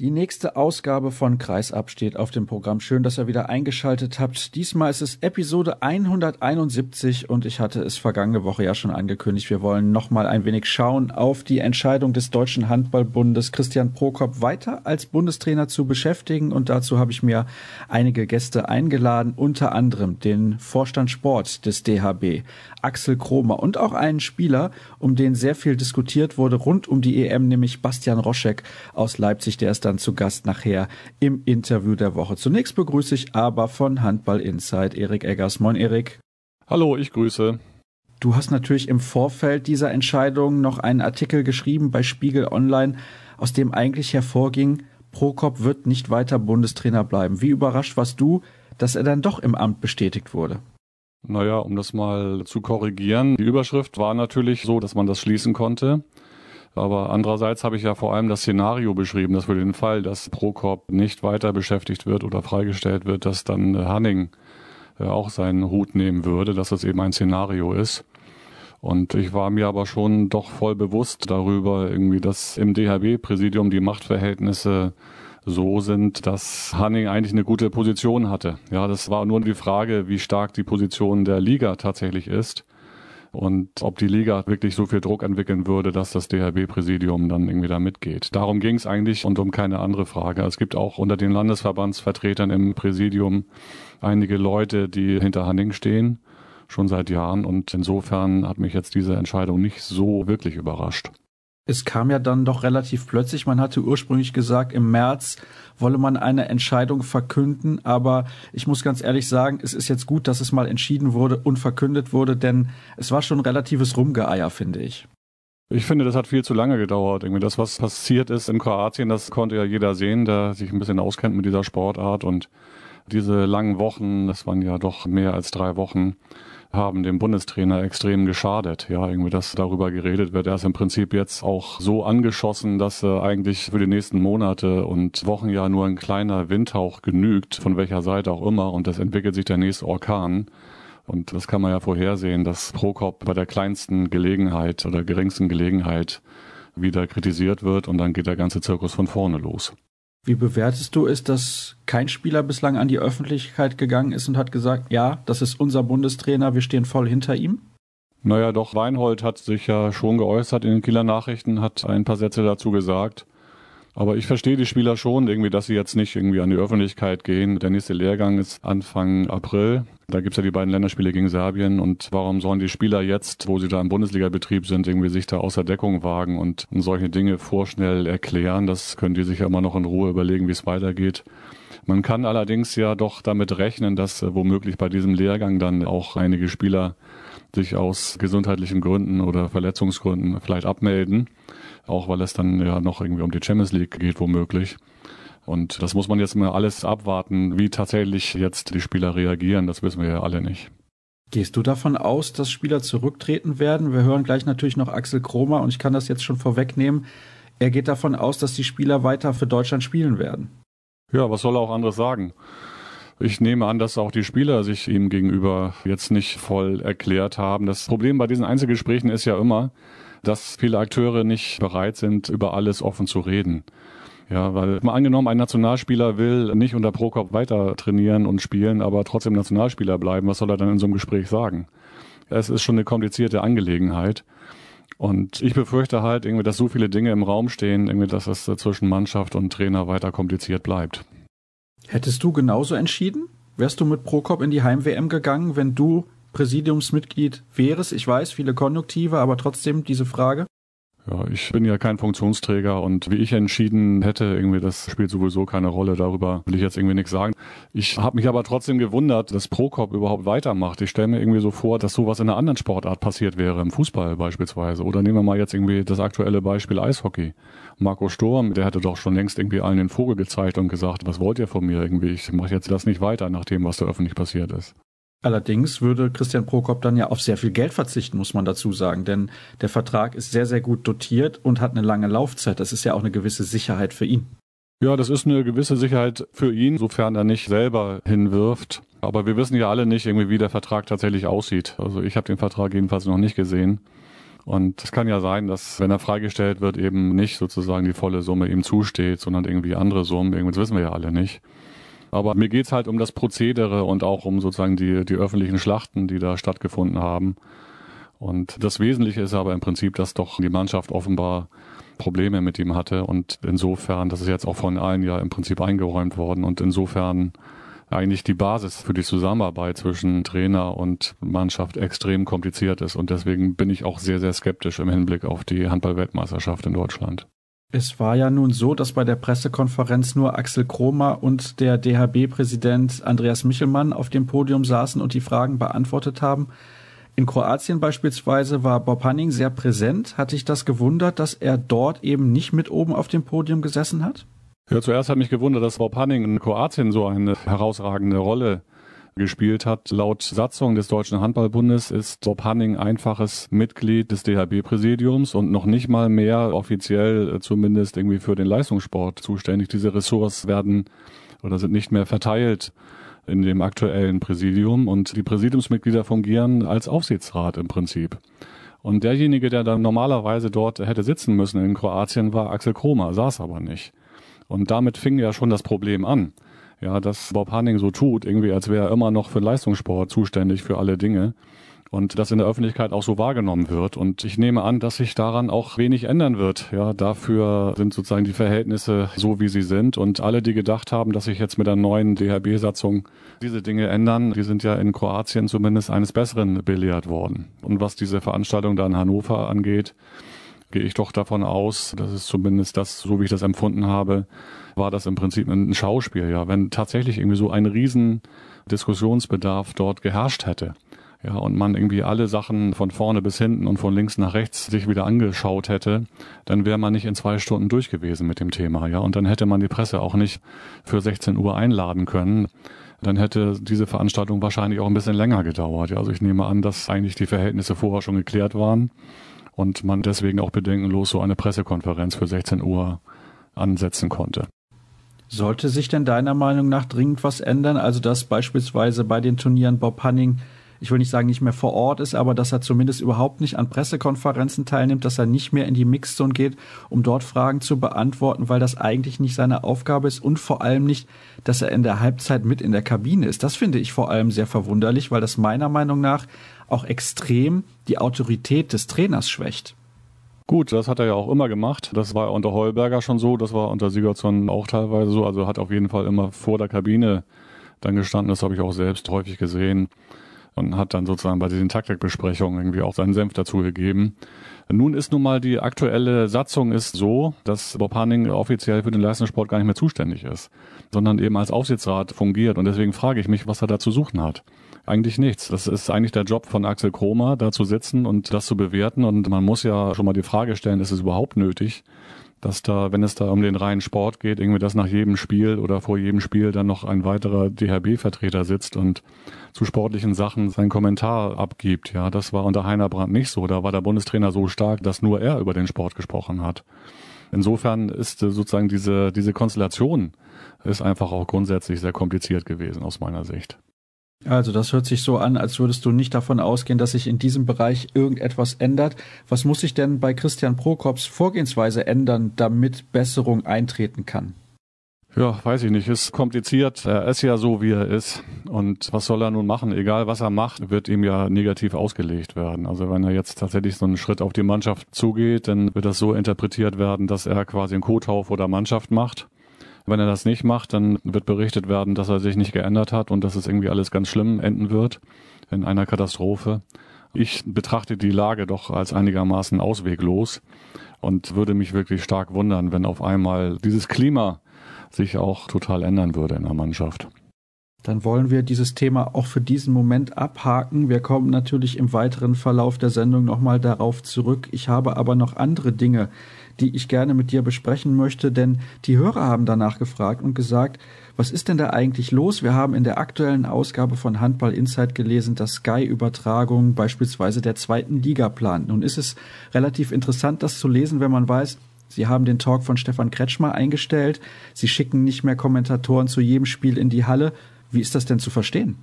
Die nächste Ausgabe von Kreisab steht auf dem Programm. Schön, dass ihr wieder eingeschaltet habt. Diesmal ist es Episode 171 und ich hatte es vergangene Woche ja schon angekündigt. Wir wollen nochmal ein wenig schauen auf die Entscheidung des Deutschen Handballbundes, Christian Prokop weiter als Bundestrainer zu beschäftigen. Und dazu habe ich mir einige Gäste eingeladen, unter anderem den Vorstand Sport des DHB, Axel Kromer und auch einen Spieler, um den sehr viel diskutiert wurde rund um die EM, nämlich Bastian Roschek aus Leipzig, der ist dann zu Gast nachher im Interview der Woche. Zunächst begrüße ich aber von Handball Insight Erik Eggers. Moin Erik. Hallo, ich grüße. Du hast natürlich im Vorfeld dieser Entscheidung noch einen Artikel geschrieben bei Spiegel Online, aus dem eigentlich hervorging, Prokop wird nicht weiter Bundestrainer bleiben. Wie überrascht warst du, dass er dann doch im Amt bestätigt wurde? Naja, um das mal zu korrigieren, die Überschrift war natürlich so, dass man das schließen konnte. Aber andererseits habe ich ja vor allem das Szenario beschrieben, dass für den Fall, dass Prokop nicht weiter beschäftigt wird oder freigestellt wird, dass dann Hanning äh, auch seinen Hut nehmen würde, dass das eben ein Szenario ist. Und ich war mir aber schon doch voll bewusst darüber, irgendwie, dass im DHB-Präsidium die Machtverhältnisse so sind, dass Hanning eigentlich eine gute Position hatte. Ja, das war nur die Frage, wie stark die Position der Liga tatsächlich ist und ob die Liga wirklich so viel Druck entwickeln würde, dass das DHB-Präsidium dann irgendwie da mitgeht. Darum ging es eigentlich und um keine andere Frage. Es gibt auch unter den Landesverbandsvertretern im Präsidium einige Leute, die hinter Hanning stehen, schon seit Jahren und insofern hat mich jetzt diese Entscheidung nicht so wirklich überrascht es kam ja dann doch relativ plötzlich. Man hatte ursprünglich gesagt, im März wolle man eine Entscheidung verkünden. Aber ich muss ganz ehrlich sagen, es ist jetzt gut, dass es mal entschieden wurde und verkündet wurde, denn es war schon relatives Rumgeeier, finde ich. Ich finde, das hat viel zu lange gedauert. Irgendwie das, was passiert ist in Kroatien, das konnte ja jeder sehen, der sich ein bisschen auskennt mit dieser Sportart. Und diese langen Wochen, das waren ja doch mehr als drei Wochen, haben dem Bundestrainer extrem geschadet. Ja, irgendwie, dass darüber geredet wird. Er ist im Prinzip jetzt auch so angeschossen, dass er eigentlich für die nächsten Monate und Wochen ja nur ein kleiner Windhauch genügt, von welcher Seite auch immer. Und das entwickelt sich der nächste Orkan. Und das kann man ja vorhersehen, dass Prokop bei der kleinsten Gelegenheit oder geringsten Gelegenheit wieder kritisiert wird und dann geht der ganze Zirkus von vorne los. Wie bewertest du es, dass kein Spieler bislang an die Öffentlichkeit gegangen ist und hat gesagt, ja, das ist unser Bundestrainer, wir stehen voll hinter ihm? Naja, doch, Weinhold hat sich ja schon geäußert in den Kieler Nachrichten, hat ein paar Sätze dazu gesagt. Aber ich verstehe die Spieler schon irgendwie, dass sie jetzt nicht irgendwie an die Öffentlichkeit gehen. Der nächste Lehrgang ist Anfang April. Da gibt's ja die beiden Länderspiele gegen Serbien. Und warum sollen die Spieler jetzt, wo sie da im Bundesliga-Betrieb sind, irgendwie sich da außer Deckung wagen und solche Dinge vorschnell erklären? Das können die sich ja immer noch in Ruhe überlegen, wie es weitergeht. Man kann allerdings ja doch damit rechnen, dass äh, womöglich bei diesem Lehrgang dann auch einige Spieler sich aus gesundheitlichen Gründen oder Verletzungsgründen vielleicht abmelden auch weil es dann ja noch irgendwie um die Champions League geht womöglich. Und das muss man jetzt mal alles abwarten, wie tatsächlich jetzt die Spieler reagieren. Das wissen wir ja alle nicht. Gehst du davon aus, dass Spieler zurücktreten werden? Wir hören gleich natürlich noch Axel Kromer und ich kann das jetzt schon vorwegnehmen. Er geht davon aus, dass die Spieler weiter für Deutschland spielen werden. Ja, was soll er auch anderes sagen? Ich nehme an, dass auch die Spieler sich ihm gegenüber jetzt nicht voll erklärt haben. Das Problem bei diesen Einzelgesprächen ist ja immer, dass viele Akteure nicht bereit sind, über alles offen zu reden. Ja, weil mal angenommen, ein Nationalspieler will nicht unter Prokop weiter trainieren und spielen, aber trotzdem Nationalspieler bleiben. Was soll er dann in so einem Gespräch sagen? Es ist schon eine komplizierte Angelegenheit. Und ich befürchte halt irgendwie, dass so viele Dinge im Raum stehen, irgendwie, dass es zwischen Mannschaft und Trainer weiter kompliziert bleibt. Hättest du genauso entschieden? Wärst du mit Prokop in die Heim-WM gegangen, wenn du Präsidiumsmitglied wärst? Ich weiß, viele Konjunktive, aber trotzdem diese Frage. Ja, ich bin ja kein Funktionsträger und wie ich entschieden hätte, irgendwie das spielt sowieso keine Rolle. Darüber will ich jetzt irgendwie nichts sagen. Ich habe mich aber trotzdem gewundert, dass Prokop überhaupt weitermacht. Ich stelle mir irgendwie so vor, dass sowas in einer anderen Sportart passiert wäre, im Fußball beispielsweise. Oder nehmen wir mal jetzt irgendwie das aktuelle Beispiel Eishockey. Marco Sturm, der hätte doch schon längst irgendwie allen den Vogel gezeigt und gesagt, was wollt ihr von mir irgendwie? Ich mache jetzt das nicht weiter nach dem, was da öffentlich passiert ist. Allerdings würde Christian Prokop dann ja auf sehr viel Geld verzichten, muss man dazu sagen, denn der Vertrag ist sehr, sehr gut dotiert und hat eine lange Laufzeit. Das ist ja auch eine gewisse Sicherheit für ihn. Ja, das ist eine gewisse Sicherheit für ihn, sofern er nicht selber hinwirft. Aber wir wissen ja alle nicht, irgendwie, wie der Vertrag tatsächlich aussieht. Also ich habe den Vertrag jedenfalls noch nicht gesehen. Und es kann ja sein, dass, wenn er freigestellt wird, eben nicht sozusagen die volle Summe ihm zusteht, sondern irgendwie andere Summen. Irgendwas wissen wir ja alle nicht. Aber mir geht's halt um das Prozedere und auch um sozusagen die, die öffentlichen Schlachten, die da stattgefunden haben. Und das Wesentliche ist aber im Prinzip, dass doch die Mannschaft offenbar Probleme mit ihm hatte und insofern, das ist jetzt auch von allen ja im Prinzip eingeräumt worden und insofern eigentlich die Basis für die Zusammenarbeit zwischen Trainer und Mannschaft extrem kompliziert ist. Und deswegen bin ich auch sehr, sehr skeptisch im Hinblick auf die Handball-Weltmeisterschaft in Deutschland. Es war ja nun so, dass bei der Pressekonferenz nur Axel Kromer und der DHB-Präsident Andreas Michelmann auf dem Podium saßen und die Fragen beantwortet haben. In Kroatien beispielsweise war Bob Hanning sehr präsent. Hat dich das gewundert, dass er dort eben nicht mit oben auf dem Podium gesessen hat? Ja, zuerst hat mich gewundert, dass Bob Hanning in Kroatien so eine herausragende Rolle gespielt hat. Laut Satzung des Deutschen Handballbundes ist Bob Hanning einfaches Mitglied des DHB-Präsidiums und noch nicht mal mehr offiziell äh, zumindest irgendwie für den Leistungssport zuständig. Diese Ressorts werden oder sind nicht mehr verteilt in dem aktuellen Präsidium und die Präsidiumsmitglieder fungieren als Aufsichtsrat im Prinzip. Und derjenige, der dann normalerweise dort hätte sitzen müssen in Kroatien, war Axel Kromer, saß aber nicht. Und damit fing ja schon das Problem an. Ja, dass Bob Hanning so tut, irgendwie als wäre er immer noch für Leistungssport zuständig für alle Dinge und das in der Öffentlichkeit auch so wahrgenommen wird. Und ich nehme an, dass sich daran auch wenig ändern wird. Ja, dafür sind sozusagen die Verhältnisse so, wie sie sind. Und alle, die gedacht haben, dass sich jetzt mit der neuen DHB-Satzung diese Dinge ändern, die sind ja in Kroatien zumindest eines Besseren belehrt worden. Und was diese Veranstaltung da in Hannover angeht, gehe ich doch davon aus, das ist zumindest das, so wie ich das empfunden habe, war das im Prinzip ein Schauspiel. Ja, wenn tatsächlich irgendwie so ein riesen Diskussionsbedarf dort geherrscht hätte, ja, und man irgendwie alle Sachen von vorne bis hinten und von links nach rechts sich wieder angeschaut hätte, dann wäre man nicht in zwei Stunden durch gewesen mit dem Thema, ja, und dann hätte man die Presse auch nicht für 16 Uhr einladen können. Dann hätte diese Veranstaltung wahrscheinlich auch ein bisschen länger gedauert. Ja, also ich nehme an, dass eigentlich die Verhältnisse vorher schon geklärt waren und man deswegen auch bedenkenlos so eine Pressekonferenz für 16 Uhr ansetzen konnte. Sollte sich denn deiner Meinung nach dringend was ändern? Also dass beispielsweise bei den Turnieren Bob Hanning ich will nicht sagen, nicht mehr vor Ort ist, aber dass er zumindest überhaupt nicht an Pressekonferenzen teilnimmt, dass er nicht mehr in die Mixzone geht, um dort Fragen zu beantworten, weil das eigentlich nicht seine Aufgabe ist und vor allem nicht, dass er in der Halbzeit mit in der Kabine ist. Das finde ich vor allem sehr verwunderlich, weil das meiner Meinung nach auch extrem die Autorität des Trainers schwächt. Gut, das hat er ja auch immer gemacht. Das war unter Heuberger schon so, das war unter Sigurdsson auch teilweise so. Also hat auf jeden Fall immer vor der Kabine dann gestanden. Das habe ich auch selbst häufig gesehen und hat dann sozusagen bei diesen Taktikbesprechungen irgendwie auch seinen Senf dazu gegeben. Nun ist nun mal die aktuelle Satzung ist so, dass Bob Hanning offiziell für den Leistungssport gar nicht mehr zuständig ist, sondern eben als Aufsichtsrat fungiert. Und deswegen frage ich mich, was er da zu suchen hat. Eigentlich nichts. Das ist eigentlich der Job von Axel Kromer, da zu sitzen und das zu bewerten. Und man muss ja schon mal die Frage stellen, ist es überhaupt nötig, dass da, wenn es da um den reinen Sport geht, irgendwie dass nach jedem Spiel oder vor jedem Spiel dann noch ein weiterer DHB-Vertreter sitzt und zu sportlichen Sachen seinen Kommentar abgibt. Ja, das war unter Heiner Brandt nicht so. Da war der Bundestrainer so stark, dass nur er über den Sport gesprochen hat. Insofern ist äh, sozusagen diese, diese Konstellation ist einfach auch grundsätzlich sehr kompliziert gewesen aus meiner Sicht. Also das hört sich so an, als würdest du nicht davon ausgehen, dass sich in diesem Bereich irgendetwas ändert. Was muss sich denn bei Christian Prokops Vorgehensweise ändern, damit Besserung eintreten kann? Ja, weiß ich nicht. Ist kompliziert. Er ist ja so, wie er ist. Und was soll er nun machen? Egal, was er macht, wird ihm ja negativ ausgelegt werden. Also wenn er jetzt tatsächlich so einen Schritt auf die Mannschaft zugeht, dann wird das so interpretiert werden, dass er quasi einen Kotau vor der Mannschaft macht. Wenn er das nicht macht, dann wird berichtet werden, dass er sich nicht geändert hat und dass es irgendwie alles ganz schlimm enden wird in einer Katastrophe. Ich betrachte die Lage doch als einigermaßen ausweglos und würde mich wirklich stark wundern, wenn auf einmal dieses Klima sich auch total ändern würde in der Mannschaft. Dann wollen wir dieses Thema auch für diesen Moment abhaken. Wir kommen natürlich im weiteren Verlauf der Sendung nochmal darauf zurück. Ich habe aber noch andere Dinge, die ich gerne mit dir besprechen möchte, denn die Hörer haben danach gefragt und gesagt, was ist denn da eigentlich los? Wir haben in der aktuellen Ausgabe von Handball Insight gelesen, dass Sky-Übertragung beispielsweise der zweiten Liga plant. Nun ist es relativ interessant, das zu lesen, wenn man weiß, Sie haben den Talk von Stefan Kretschmer eingestellt. Sie schicken nicht mehr Kommentatoren zu jedem Spiel in die Halle. Wie ist das denn zu verstehen?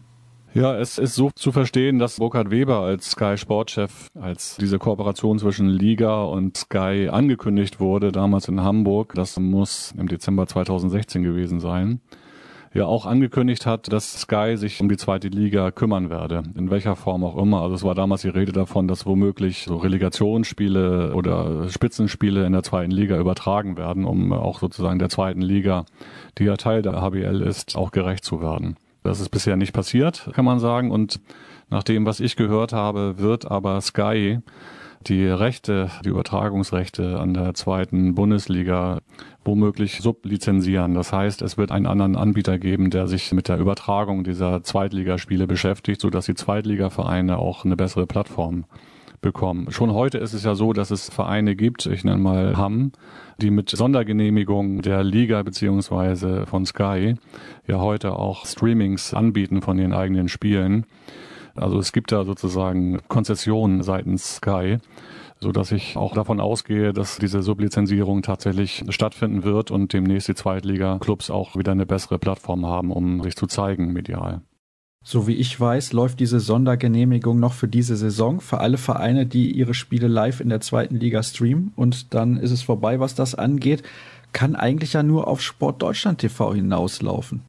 Ja, es ist so zu verstehen, dass Burkhard Weber als Sky Sportchef, als diese Kooperation zwischen Liga und Sky angekündigt wurde, damals in Hamburg, das muss im Dezember 2016 gewesen sein, ja auch angekündigt hat, dass Sky sich um die zweite Liga kümmern werde, in welcher Form auch immer. Also es war damals die Rede davon, dass womöglich so Relegationsspiele oder Spitzenspiele in der zweiten Liga übertragen werden, um auch sozusagen der zweiten Liga, die ja Teil der HBL ist, auch gerecht zu werden. Das ist bisher nicht passiert, kann man sagen. Und nach dem, was ich gehört habe, wird aber Sky die Rechte, die Übertragungsrechte an der zweiten Bundesliga womöglich sublizenzieren. Das heißt, es wird einen anderen Anbieter geben, der sich mit der Übertragung dieser Zweitligaspiele beschäftigt, sodass die Zweitligavereine auch eine bessere Plattform bekommen. Schon heute ist es ja so, dass es Vereine gibt, ich nenne mal Hamm, die mit Sondergenehmigung der Liga beziehungsweise von Sky ja heute auch Streamings anbieten von den eigenen Spielen. Also es gibt da sozusagen Konzessionen seitens Sky, so dass ich auch davon ausgehe, dass diese Sublizenzierung tatsächlich stattfinden wird und demnächst die Zweitliga-Clubs auch wieder eine bessere Plattform haben, um sich zu zeigen medial. So wie ich weiß, läuft diese Sondergenehmigung noch für diese Saison für alle Vereine, die ihre Spiele live in der zweiten Liga streamen. Und dann ist es vorbei, was das angeht. Kann eigentlich ja nur auf Sport Deutschland TV hinauslaufen.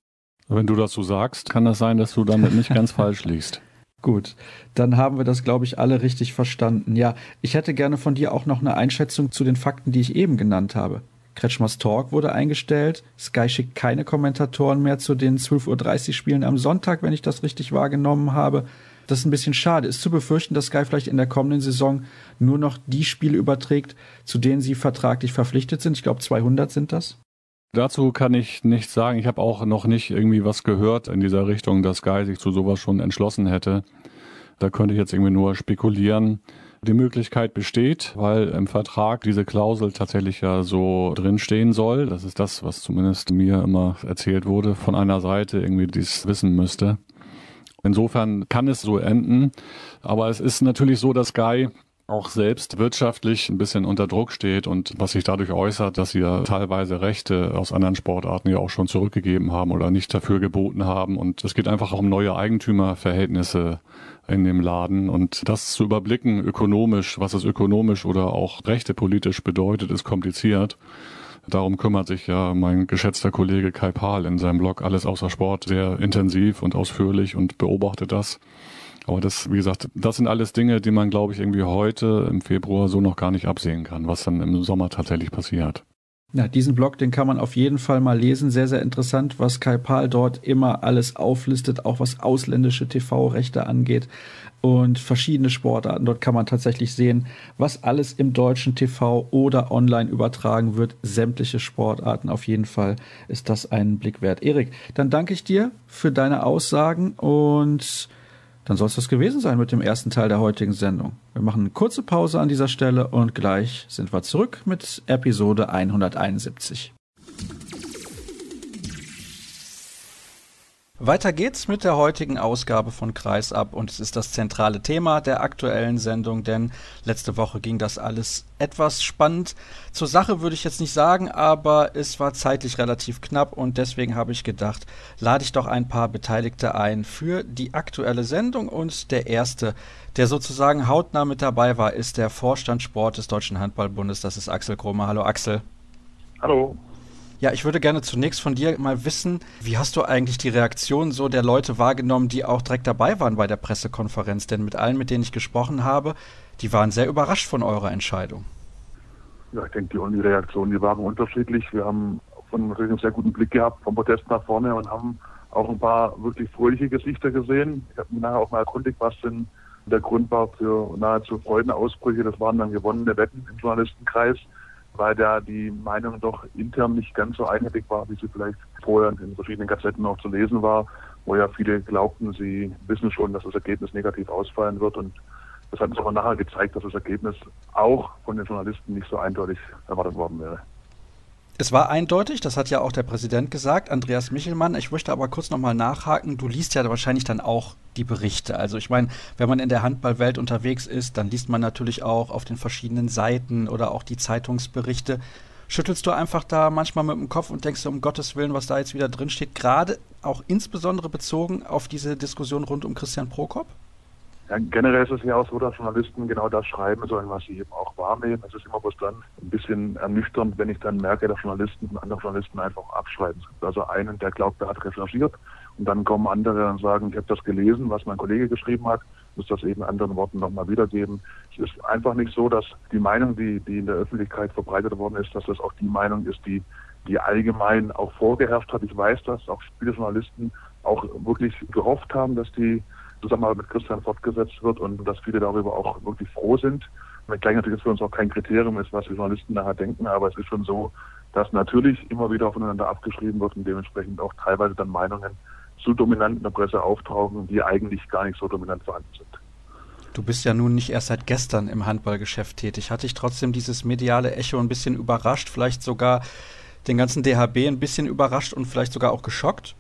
Wenn du das so sagst, kann das sein, dass du damit nicht ganz falsch liegst. Gut, dann haben wir das, glaube ich, alle richtig verstanden. Ja, ich hätte gerne von dir auch noch eine Einschätzung zu den Fakten, die ich eben genannt habe. Kretschmers Talk wurde eingestellt. Sky schickt keine Kommentatoren mehr zu den 12.30 Uhr Spielen am Sonntag, wenn ich das richtig wahrgenommen habe. Das ist ein bisschen schade. Ist zu befürchten, dass Sky vielleicht in der kommenden Saison nur noch die Spiele überträgt, zu denen sie vertraglich verpflichtet sind. Ich glaube, 200 sind das. Dazu kann ich nichts sagen. Ich habe auch noch nicht irgendwie was gehört in dieser Richtung, dass Sky sich zu sowas schon entschlossen hätte. Da könnte ich jetzt irgendwie nur spekulieren. Die Möglichkeit besteht, weil im Vertrag diese Klausel tatsächlich ja so drinstehen soll. Das ist das, was zumindest mir immer erzählt wurde, von einer Seite irgendwie dies wissen müsste. Insofern kann es so enden. Aber es ist natürlich so, dass Guy auch selbst wirtschaftlich ein bisschen unter Druck steht und was sich dadurch äußert, dass sie ja teilweise Rechte aus anderen Sportarten ja auch schon zurückgegeben haben oder nicht dafür geboten haben. Und es geht einfach um neue Eigentümerverhältnisse in dem Laden. Und das zu überblicken, ökonomisch, was es ökonomisch oder auch rechtepolitisch bedeutet, ist kompliziert. Darum kümmert sich ja mein geschätzter Kollege Kai Pahl in seinem Blog Alles außer Sport sehr intensiv und ausführlich und beobachtet das. Aber das, wie gesagt, das sind alles Dinge, die man, glaube ich, irgendwie heute im Februar so noch gar nicht absehen kann, was dann im Sommer tatsächlich passiert. Ja, diesen Blog, den kann man auf jeden Fall mal lesen. Sehr, sehr interessant, was Kai Pahl dort immer alles auflistet, auch was ausländische TV-Rechte angeht und verschiedene Sportarten. Dort kann man tatsächlich sehen, was alles im deutschen TV oder online übertragen wird. Sämtliche Sportarten. Auf jeden Fall ist das einen Blick wert. Erik, dann danke ich dir für deine Aussagen und dann soll es das gewesen sein mit dem ersten Teil der heutigen Sendung. Wir machen eine kurze Pause an dieser Stelle und gleich sind wir zurück mit Episode 171. Weiter geht's mit der heutigen Ausgabe von Kreisab und es ist das zentrale Thema der aktuellen Sendung, denn letzte Woche ging das alles etwas spannend. Zur Sache würde ich jetzt nicht sagen, aber es war zeitlich relativ knapp und deswegen habe ich gedacht, lade ich doch ein paar Beteiligte ein für die aktuelle Sendung und der erste, der sozusagen hautnah mit dabei war, ist der Vorstand Sport des Deutschen Handballbundes, das ist Axel Kromer. Hallo Axel. Hallo. Ja, ich würde gerne zunächst von dir mal wissen, wie hast du eigentlich die Reaktion so der Leute wahrgenommen, die auch direkt dabei waren bei der Pressekonferenz? Denn mit allen, mit denen ich gesprochen habe, die waren sehr überrascht von eurer Entscheidung. Ja, ich denke, die, Reaktionen, die waren unterschiedlich. Wir haben von natürlich einen sehr guten Blick gehabt vom Protest nach vorne und haben auch ein paar wirklich fröhliche Gesichter gesehen. Ich habe mir nachher auch mal erkundigt, was denn der Grund war für nahezu Freudenausbrüche. Das waren dann gewonnene Wetten im Journalistenkreis weil da die Meinung doch intern nicht ganz so einheitlich war, wie sie vielleicht vorher in verschiedenen Gazetten auch zu lesen war, wo ja viele glaubten, sie wissen schon, dass das Ergebnis negativ ausfallen wird und das hat uns aber nachher gezeigt, dass das Ergebnis auch von den Journalisten nicht so eindeutig erwartet worden wäre. Es war eindeutig, das hat ja auch der Präsident gesagt, Andreas Michelmann. Ich möchte aber kurz nochmal nachhaken. Du liest ja wahrscheinlich dann auch die Berichte. Also ich meine, wenn man in der Handballwelt unterwegs ist, dann liest man natürlich auch auf den verschiedenen Seiten oder auch die Zeitungsberichte. Schüttelst du einfach da manchmal mit dem Kopf und denkst, um Gottes Willen, was da jetzt wieder drin steht, gerade auch insbesondere bezogen auf diese Diskussion rund um Christian Prokop? Ja, generell ist es ja auch so, dass Journalisten genau das schreiben sollen, was sie eben auch wahrnehmen. Es ist immer bloß dann ein bisschen ernüchternd, wenn ich dann merke, dass Journalisten und andere Journalisten einfach abschreiben. Es gibt also einen, der glaubt, er hat recherchiert und dann kommen andere und sagen, ich habe das gelesen, was mein Kollege geschrieben hat, muss das eben anderen Worten nochmal wiedergeben. Es ist einfach nicht so, dass die Meinung, die, die in der Öffentlichkeit verbreitet worden ist, dass das auch die Meinung ist, die, die allgemein auch vorgeherrscht hat. Ich weiß, dass auch viele Journalisten auch wirklich gehofft haben, dass die Zusammenarbeit mit Christian fortgesetzt wird und dass viele darüber auch wirklich froh sind. Wenngleich natürlich für uns auch kein Kriterium ist, was die Journalisten nachher denken, aber es ist schon so, dass natürlich immer wieder aufeinander abgeschrieben wird und dementsprechend auch teilweise dann Meinungen zu dominant in der Presse auftauchen, die eigentlich gar nicht so dominant vorhanden sind. Du bist ja nun nicht erst seit gestern im Handballgeschäft tätig. Hat dich trotzdem dieses mediale Echo ein bisschen überrascht, vielleicht sogar den ganzen DHB ein bisschen überrascht und vielleicht sogar auch geschockt?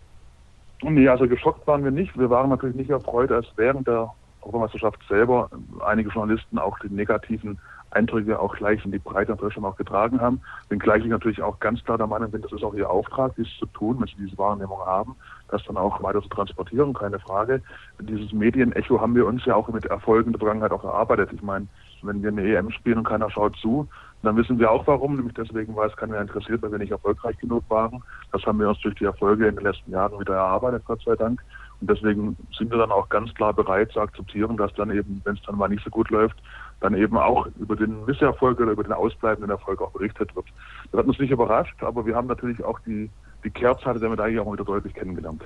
Nee, also geschockt waren wir nicht. Wir waren natürlich nicht erfreut, als während der Europameisterschaft selber einige Journalisten auch die negativen Eindrücke auch gleich in die Breite in Deutschland auch getragen haben. Wenngleich ich natürlich auch ganz klar der Meinung bin, das ist auch ihr Auftrag, dies zu tun, wenn sie diese Wahrnehmung haben, das dann auch weiter zu transportieren, keine Frage. Dieses Medienecho haben wir uns ja auch mit Erfolgen der Vergangenheit auch erarbeitet. Ich meine, wenn wir eine EM spielen und keiner schaut zu, dann wissen wir auch warum, nämlich deswegen, weil es keiner interessiert, weil wir nicht erfolgreich genug waren. Das haben wir uns durch die Erfolge in den letzten Jahren wieder erarbeitet, Gott sei Dank. Und deswegen sind wir dann auch ganz klar bereit zu akzeptieren, dass dann eben, wenn es dann mal nicht so gut läuft, dann eben auch über den Misserfolg oder über den ausbleibenden Erfolg auch berichtet wird. Das hat uns nicht überrascht, aber wir haben natürlich auch die, die Kehrseite der Medaille auch wieder deutlich kennengelernt.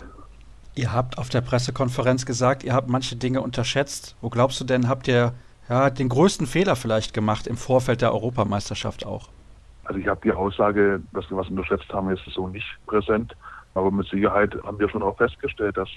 Ihr habt auf der Pressekonferenz gesagt, ihr habt manche Dinge unterschätzt. Wo glaubst du denn, habt ihr ja, den größten Fehler vielleicht gemacht im Vorfeld der Europameisterschaft auch? Also ich habe die Aussage, dass wir was unterschätzt haben, ist so nicht präsent. Aber mit Sicherheit haben wir schon auch festgestellt, dass,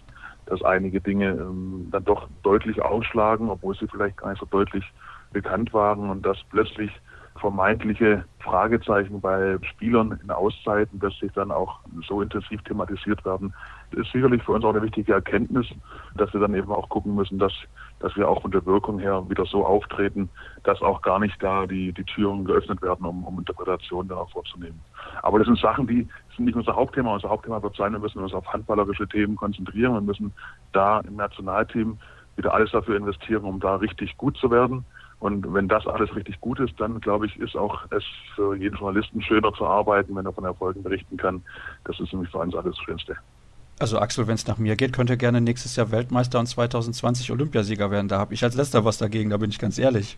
dass einige Dinge ähm, dann doch deutlich ausschlagen, obwohl sie vielleicht gar nicht so deutlich bekannt waren und dass plötzlich vermeintliche Fragezeichen bei Spielern in Auszeiten, sich dann auch so intensiv thematisiert werden, ist sicherlich für uns auch eine wichtige Erkenntnis, dass wir dann eben auch gucken müssen, dass, dass wir auch von der Wirkung her wieder so auftreten, dass auch gar nicht da die, die Türen geöffnet werden, um, um Interpretationen dann vorzunehmen. Aber das sind Sachen, die sind nicht unser Hauptthema. Unser Hauptthema wird sein, wir müssen uns auf handballerische Themen konzentrieren. Wir müssen da im Nationalteam wieder alles dafür investieren, um da richtig gut zu werden. Und wenn das alles richtig gut ist, dann glaube ich, ist auch es für jeden Journalisten schöner zu arbeiten, wenn er von Erfolgen berichten kann. Das ist nämlich für uns alles das Schönste. Also Axel, wenn es nach mir geht, könnt ihr gerne nächstes Jahr Weltmeister und 2020 Olympiasieger werden. Da habe ich als letzter was dagegen, da bin ich ganz ehrlich.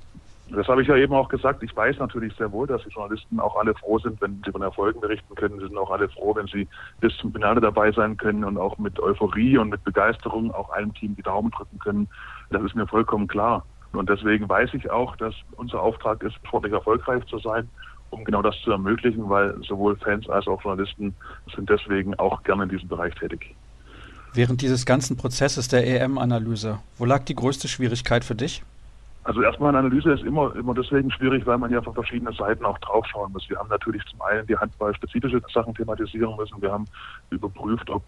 Das habe ich ja eben auch gesagt. Ich weiß natürlich sehr wohl, dass die Journalisten auch alle froh sind, wenn sie von Erfolgen berichten können. Sie sind auch alle froh, wenn sie bis zum Finale dabei sein können und auch mit Euphorie und mit Begeisterung auch einem Team die Daumen drücken können. Das ist mir vollkommen klar. Und deswegen weiß ich auch, dass unser Auftrag ist, sportlich erfolgreich zu sein, um genau das zu ermöglichen, weil sowohl Fans als auch Journalisten sind deswegen auch gerne in diesem Bereich tätig. Während dieses ganzen Prozesses der EM-Analyse, wo lag die größte Schwierigkeit für dich? Also erstmal eine Analyse ist immer, immer deswegen schwierig, weil man ja von verschiedenen Seiten auch draufschauen muss. Wir haben natürlich zum einen die handballspezifische Sachen thematisieren müssen. Wir haben überprüft, ob,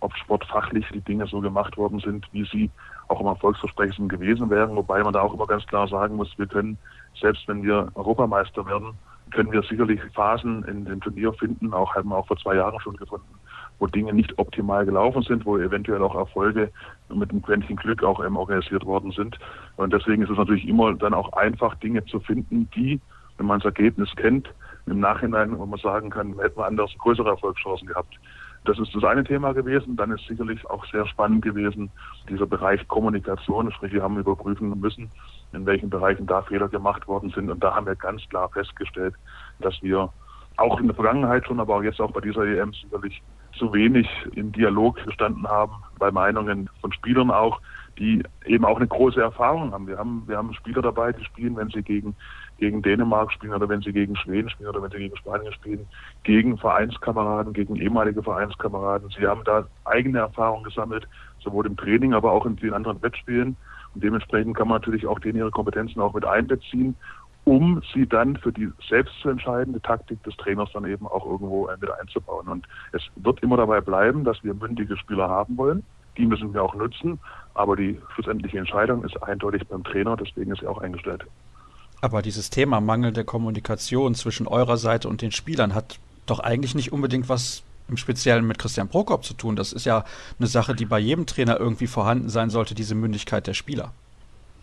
ob sportfachlich die Dinge so gemacht worden sind, wie sie auch immer erfolgsversprechend gewesen wären, wobei man da auch immer ganz klar sagen muss, wir können, selbst wenn wir Europameister werden, können wir sicherlich Phasen in dem Turnier finden, auch haben wir auch vor zwei Jahren schon gefunden, wo Dinge nicht optimal gelaufen sind, wo eventuell auch Erfolge mit einem Quäntchen Glück auch eben organisiert worden sind. Und deswegen ist es natürlich immer dann auch einfach, Dinge zu finden, die, wenn man das Ergebnis kennt, im Nachhinein, wo man sagen kann, hätten wir anders größere Erfolgschancen gehabt. Das ist das eine Thema gewesen. Dann ist sicherlich auch sehr spannend gewesen, dieser Bereich Kommunikation. Sprich, wir haben überprüfen müssen, in welchen Bereichen da Fehler gemacht worden sind. Und da haben wir ganz klar festgestellt, dass wir auch in der Vergangenheit schon, aber auch jetzt auch bei dieser EM sicherlich zu wenig im Dialog gestanden haben, bei Meinungen von Spielern auch, die eben auch eine große Erfahrung haben. Wir haben, wir haben Spieler dabei, die spielen, wenn sie gegen, gegen Dänemark spielen oder wenn sie gegen Schweden spielen oder wenn sie gegen Spanien spielen, gegen Vereinskameraden, gegen ehemalige Vereinskameraden. Sie haben da eigene Erfahrungen gesammelt, sowohl im Training, aber auch in den anderen Wettspielen. Und dementsprechend kann man natürlich auch denen ihre Kompetenzen auch mit einbeziehen, um sie dann für die selbst zu entscheidende Taktik des Trainers dann eben auch irgendwo mit einzubauen. Und es wird immer dabei bleiben, dass wir mündige Spieler haben wollen. Die müssen wir auch nutzen. Aber die schlussendliche Entscheidung ist eindeutig beim Trainer, deswegen ist er auch eingestellt. Aber dieses Thema mangelnde Kommunikation zwischen eurer Seite und den Spielern hat doch eigentlich nicht unbedingt was im Speziellen mit Christian Prokop zu tun. Das ist ja eine Sache, die bei jedem Trainer irgendwie vorhanden sein sollte, diese Mündigkeit der Spieler.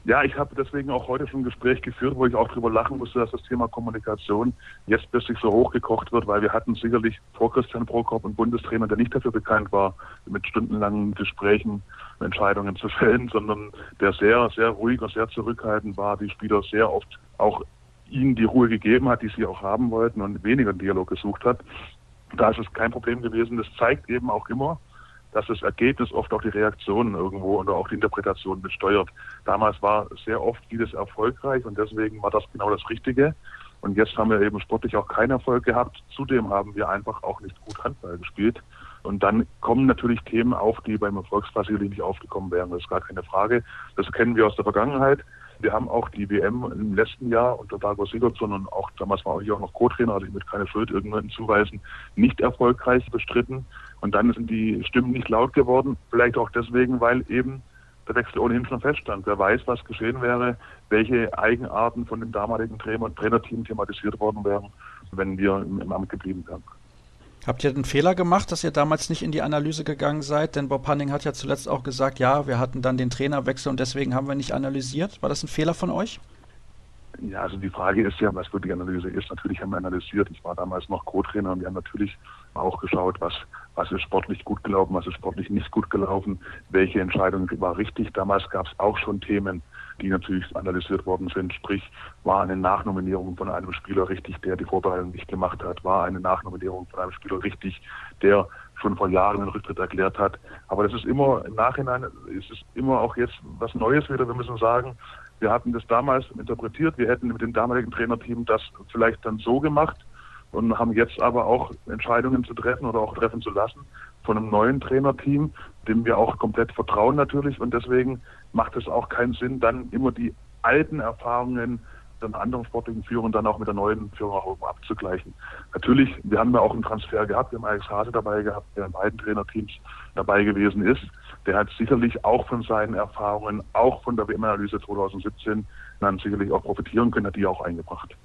Ja, ich habe deswegen auch heute schon ein Gespräch geführt, wo ich auch drüber lachen musste, dass das Thema Kommunikation jetzt plötzlich so hochgekocht wird, weil wir hatten sicherlich vor Christian Prokop einen Bundestrainer, der nicht dafür bekannt war, mit stundenlangen Gesprächen Entscheidungen zu fällen, sondern der sehr, sehr ruhig und sehr zurückhaltend war, die Spieler sehr oft auch ihnen die Ruhe gegeben hat, die sie auch haben wollten und weniger Dialog gesucht hat. Da ist es kein Problem gewesen. Das zeigt eben auch immer, dass das Ergebnis oft auch die Reaktionen irgendwo oder auch die Interpretation besteuert. Damals war sehr oft vieles erfolgreich und deswegen war das genau das Richtige. Und jetzt haben wir eben sportlich auch keinen Erfolg gehabt. Zudem haben wir einfach auch nicht gut Handball gespielt. Und dann kommen natürlich Themen auf, die beim Erfolgsfall nicht aufgekommen wären. Das ist gar keine Frage. Das kennen wir aus der Vergangenheit. Wir haben auch die WM im letzten Jahr unter Dago Sigurdsson und auch damals war ich auch noch Co-Trainer, also ich mit keine Schuld irgendwann zuweisen, nicht erfolgreich bestritten. Und dann sind die Stimmen nicht laut geworden. Vielleicht auch deswegen, weil eben der Wechsel ohnehin schon feststand. Wer weiß, was geschehen wäre, welche Eigenarten von dem damaligen Trainer und Trainerteam thematisiert worden wären, wenn wir im Amt geblieben wären. Habt ihr einen Fehler gemacht, dass ihr damals nicht in die Analyse gegangen seid? Denn Bob Hanning hat ja zuletzt auch gesagt, ja, wir hatten dann den Trainerwechsel und deswegen haben wir nicht analysiert. War das ein Fehler von euch? Ja, also die Frage ist ja, was wirklich Analyse ist. Natürlich haben wir analysiert. Ich war damals noch Co-Trainer und wir haben natürlich auch geschaut, was, was ist sportlich gut gelaufen, was ist sportlich nicht gut gelaufen, welche Entscheidung war richtig. Damals gab es auch schon Themen, die natürlich analysiert worden sind. Sprich, war eine Nachnominierung von einem Spieler richtig, der die Vorbereitung nicht gemacht hat? War eine Nachnominierung von einem Spieler richtig, der schon vor Jahren den Rücktritt erklärt hat? Aber das ist immer im Nachhinein, ist es immer auch jetzt was Neues wieder. Wir müssen sagen, wir hatten das damals interpretiert. Wir hätten mit dem damaligen Trainerteam das vielleicht dann so gemacht und haben jetzt aber auch Entscheidungen zu treffen oder auch treffen zu lassen von einem neuen Trainerteam, dem wir auch komplett vertrauen natürlich. Und deswegen macht es auch keinen Sinn, dann immer die alten Erfahrungen der anderen sportlichen Führung dann auch mit der neuen Führung auch abzugleichen. Natürlich, wir haben ja auch einen Transfer gehabt, wir haben Alex Hase dabei gehabt, der in beiden Trainerteams dabei gewesen ist. Der hat sicherlich auch von seinen Erfahrungen, auch von der WM-Analyse 2017, dann sicherlich auch profitieren können, hat die auch eingebracht.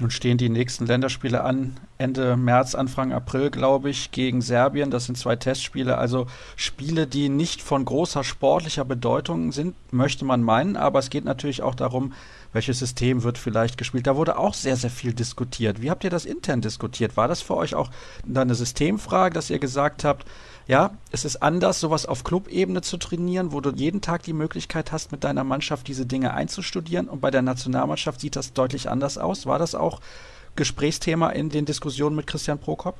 Nun stehen die nächsten Länderspiele an, Ende März, Anfang April, glaube ich, gegen Serbien. Das sind zwei Testspiele, also Spiele, die nicht von großer sportlicher Bedeutung sind, möchte man meinen. Aber es geht natürlich auch darum, welches System wird vielleicht gespielt. Da wurde auch sehr, sehr viel diskutiert. Wie habt ihr das intern diskutiert? War das für euch auch eine Systemfrage, dass ihr gesagt habt, ja, es ist anders, sowas auf Clubebene zu trainieren, wo du jeden Tag die Möglichkeit hast, mit deiner Mannschaft diese Dinge einzustudieren. Und bei der Nationalmannschaft sieht das deutlich anders aus. War das auch Gesprächsthema in den Diskussionen mit Christian Prokop?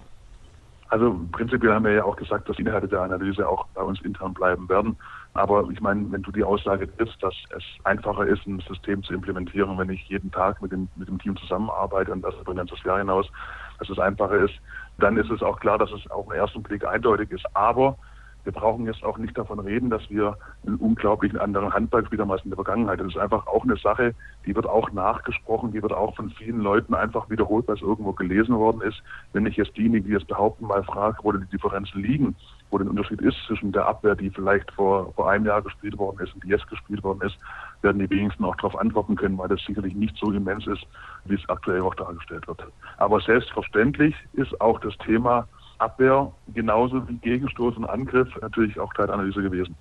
Also prinzipiell haben wir ja auch gesagt, dass Inhalte der Analyse auch bei uns intern bleiben werden. Aber ich meine, wenn du die Aussage triffst, dass es einfacher ist, ein System zu implementieren, wenn ich jeden Tag mit dem, mit dem Team zusammenarbeite und das über ein ganzes Jahr hinaus, dass es einfacher ist, dann ist es auch klar, dass es auf den ersten Blick eindeutig ist. Aber wir brauchen jetzt auch nicht davon reden, dass wir einen unglaublichen anderen Handballspieler haben als in der Vergangenheit. Das ist einfach auch eine Sache, die wird auch nachgesprochen, die wird auch von vielen Leuten einfach wiederholt, weil es irgendwo gelesen worden ist. Wenn ich jetzt diejenigen, die es behaupten, mal frage, wo die Differenzen liegen, wo der Unterschied ist zwischen der Abwehr, die vielleicht vor, vor einem Jahr gespielt worden ist und die jetzt gespielt worden ist, werden die wenigsten auch darauf antworten können, weil das sicherlich nicht so immens ist, wie es aktuell auch dargestellt wird. Aber selbstverständlich ist auch das Thema Abwehr genauso wie Gegenstoß und Angriff natürlich auch Teil der Analyse gewesen.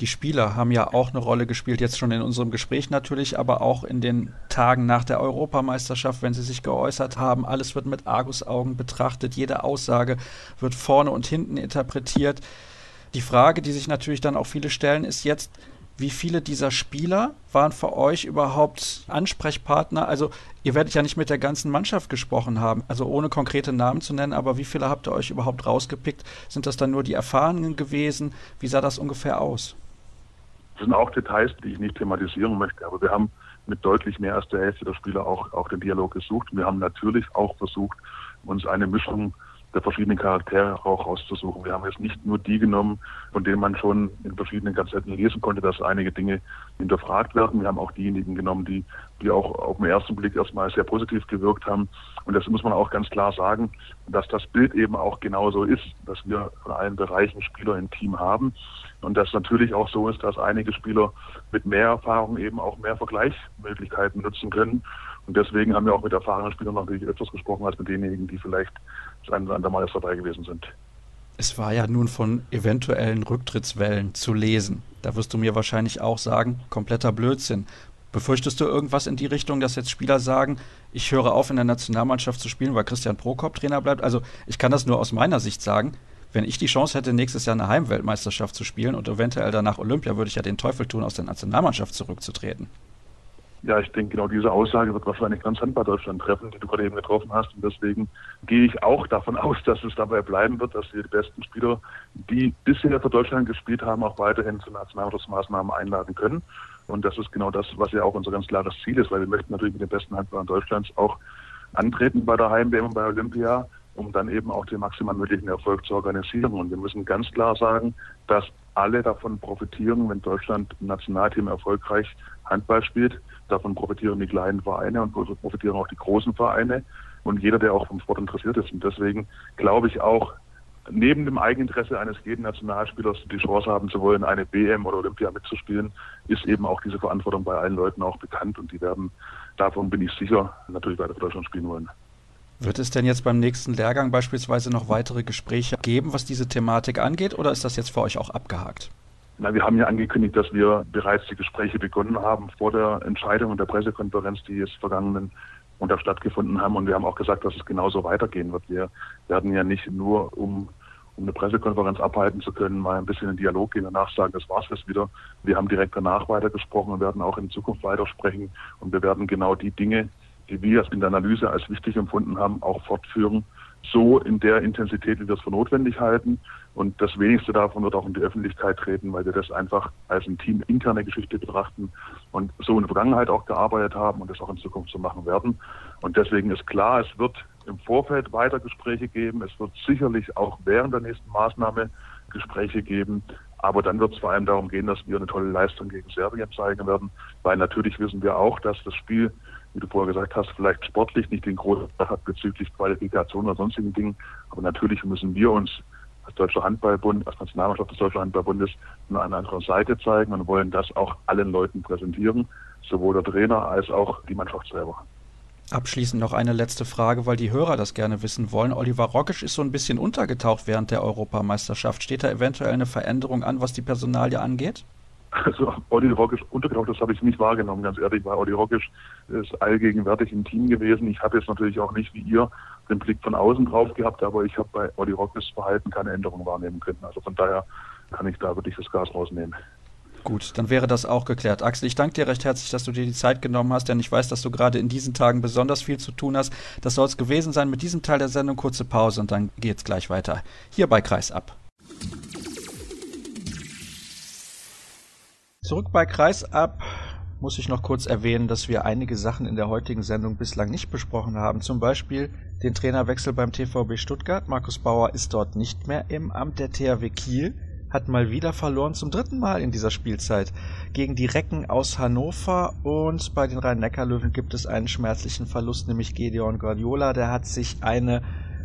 Die Spieler haben ja auch eine Rolle gespielt, jetzt schon in unserem Gespräch natürlich, aber auch in den Tagen nach der Europameisterschaft, wenn sie sich geäußert haben. Alles wird mit Argusaugen betrachtet, jede Aussage wird vorne und hinten interpretiert. Die Frage, die sich natürlich dann auch viele stellen, ist jetzt, wie viele dieser Spieler waren für euch überhaupt Ansprechpartner? Also ihr werdet ja nicht mit der ganzen Mannschaft gesprochen haben, also ohne konkrete Namen zu nennen, aber wie viele habt ihr euch überhaupt rausgepickt? Sind das dann nur die Erfahrenen gewesen? Wie sah das ungefähr aus? Das sind auch Details, die ich nicht thematisieren möchte, aber wir haben mit deutlich mehr als der Hälfte der Spieler auch, auch den Dialog gesucht. Wir haben natürlich auch versucht, uns eine Mischung der verschiedenen Charaktere auch rauszusuchen. Wir haben jetzt nicht nur die genommen, von denen man schon in verschiedenen Gazetten lesen konnte, dass einige Dinge hinterfragt werden. Wir haben auch diejenigen genommen, die, die auch auf den ersten Blick erstmal sehr positiv gewirkt haben. Und das muss man auch ganz klar sagen, dass das Bild eben auch genauso ist, dass wir von allen Bereichen Spieler im Team haben. Und dass natürlich auch so ist, dass einige Spieler mit mehr Erfahrung eben auch mehr Vergleichsmöglichkeiten nutzen können. Und deswegen haben wir auch mit erfahrenen Spielern natürlich öfters gesprochen als mit denjenigen, die vielleicht das ein oder andere Mal dabei gewesen sind. Es war ja nun von eventuellen Rücktrittswellen zu lesen. Da wirst du mir wahrscheinlich auch sagen, kompletter Blödsinn. Befürchtest du irgendwas in die Richtung, dass jetzt Spieler sagen, ich höre auf, in der Nationalmannschaft zu spielen, weil Christian Prokop Trainer bleibt? Also ich kann das nur aus meiner Sicht sagen. Wenn ich die Chance hätte, nächstes Jahr eine Heimweltmeisterschaft zu spielen und eventuell danach Olympia, würde ich ja den Teufel tun, aus der Nationalmannschaft zurückzutreten. Ja, ich denke, genau diese Aussage wird wahrscheinlich ganz Handball Deutschland treffen, die du gerade eben getroffen hast. Und deswegen gehe ich auch davon aus, dass es dabei bleiben wird, dass wir die besten Spieler, die bisher für Deutschland gespielt haben, auch weiterhin zu Nationalmannschaftsmaßnahmen einladen können. Und das ist genau das, was ja auch unser ganz klares Ziel ist, weil wir möchten natürlich mit den besten Handballern Deutschlands auch antreten bei der Heim-WM und bei Olympia, um dann eben auch den maximal möglichen Erfolg zu organisieren. Und wir müssen ganz klar sagen, dass alle davon profitieren, wenn Deutschland im Nationalteam erfolgreich Handball spielt. Davon profitieren die kleinen Vereine und profitieren auch die großen Vereine und jeder, der auch vom Sport interessiert ist. Und deswegen glaube ich auch, neben dem Eigeninteresse eines jeden Nationalspielers die Chance haben zu wollen, eine BM oder Olympia mitzuspielen, ist eben auch diese Verantwortung bei allen Leuten auch bekannt und die werden, davon bin ich sicher, natürlich weiter für Deutschland spielen wollen. Wird es denn jetzt beim nächsten Lehrgang beispielsweise noch weitere Gespräche geben, was diese Thematik angeht, oder ist das jetzt für euch auch abgehakt? Na, wir haben ja angekündigt, dass wir bereits die Gespräche begonnen haben vor der Entscheidung und der Pressekonferenz, die jetzt vergangenen Montag stattgefunden haben. Und wir haben auch gesagt, dass es genauso weitergehen wird. Wir werden ja nicht nur, um, um eine Pressekonferenz abhalten zu können, mal ein bisschen in Dialog gehen, danach sagen, das war's jetzt wieder. Wir haben direkt danach weitergesprochen und werden auch in Zukunft weitersprechen. Und wir werden genau die Dinge, die wir in der Analyse als wichtig empfunden haben, auch fortführen so in der Intensität, wie wir es für notwendig halten. Und das wenigste davon wird auch in die Öffentlichkeit treten, weil wir das einfach als ein Team interne Geschichte betrachten und so in der Vergangenheit auch gearbeitet haben und das auch in Zukunft so machen werden. Und deswegen ist klar, es wird im Vorfeld weiter Gespräche geben. Es wird sicherlich auch während der nächsten Maßnahme Gespräche geben. Aber dann wird es vor allem darum gehen, dass wir eine tolle Leistung gegen Serbien zeigen werden, weil natürlich wissen wir auch, dass das Spiel wie du vorher gesagt hast, vielleicht sportlich nicht den großen hat bezüglich Qualifikation oder sonstigen Dingen. Aber natürlich müssen wir uns als Deutscher Handballbund, als Nationalmannschaft des Deutschen Handballbundes an einer anderen Seite zeigen und wollen das auch allen Leuten präsentieren, sowohl der Trainer als auch die Mannschaft selber. Abschließend noch eine letzte Frage, weil die Hörer das gerne wissen wollen. Oliver Rockisch ist so ein bisschen untergetaucht während der Europameisterschaft. Steht da eventuell eine Veränderung an, was die Personalie angeht? Also Olli Rockisch untergetaucht, das habe ich nicht wahrgenommen, ganz ehrlich, weil Olli Rockisch ist allgegenwärtig im Team gewesen. Ich habe jetzt natürlich auch nicht wie ihr den Blick von außen drauf gehabt, aber ich habe bei Olli Rockischs Verhalten keine Änderung wahrnehmen können. Also von daher kann ich da wirklich das Gas rausnehmen. Gut, dann wäre das auch geklärt. Axel, ich danke dir recht herzlich, dass du dir die Zeit genommen hast, denn ich weiß, dass du gerade in diesen Tagen besonders viel zu tun hast. Das soll es gewesen sein mit diesem Teil der Sendung. Kurze Pause und dann geht's gleich weiter. Hier bei Kreis ab. Zurück bei Kreisab muss ich noch kurz erwähnen, dass wir einige Sachen in der heutigen Sendung bislang nicht besprochen haben. Zum Beispiel den Trainerwechsel beim TVB Stuttgart. Markus Bauer ist dort nicht mehr im Amt. Der THW Kiel hat mal wieder verloren, zum dritten Mal in dieser Spielzeit, gegen die Recken aus Hannover. Und bei den Rhein-Neckar-Löwen gibt es einen schmerzlichen Verlust, nämlich Gedeon Guardiola. Der hat sich eine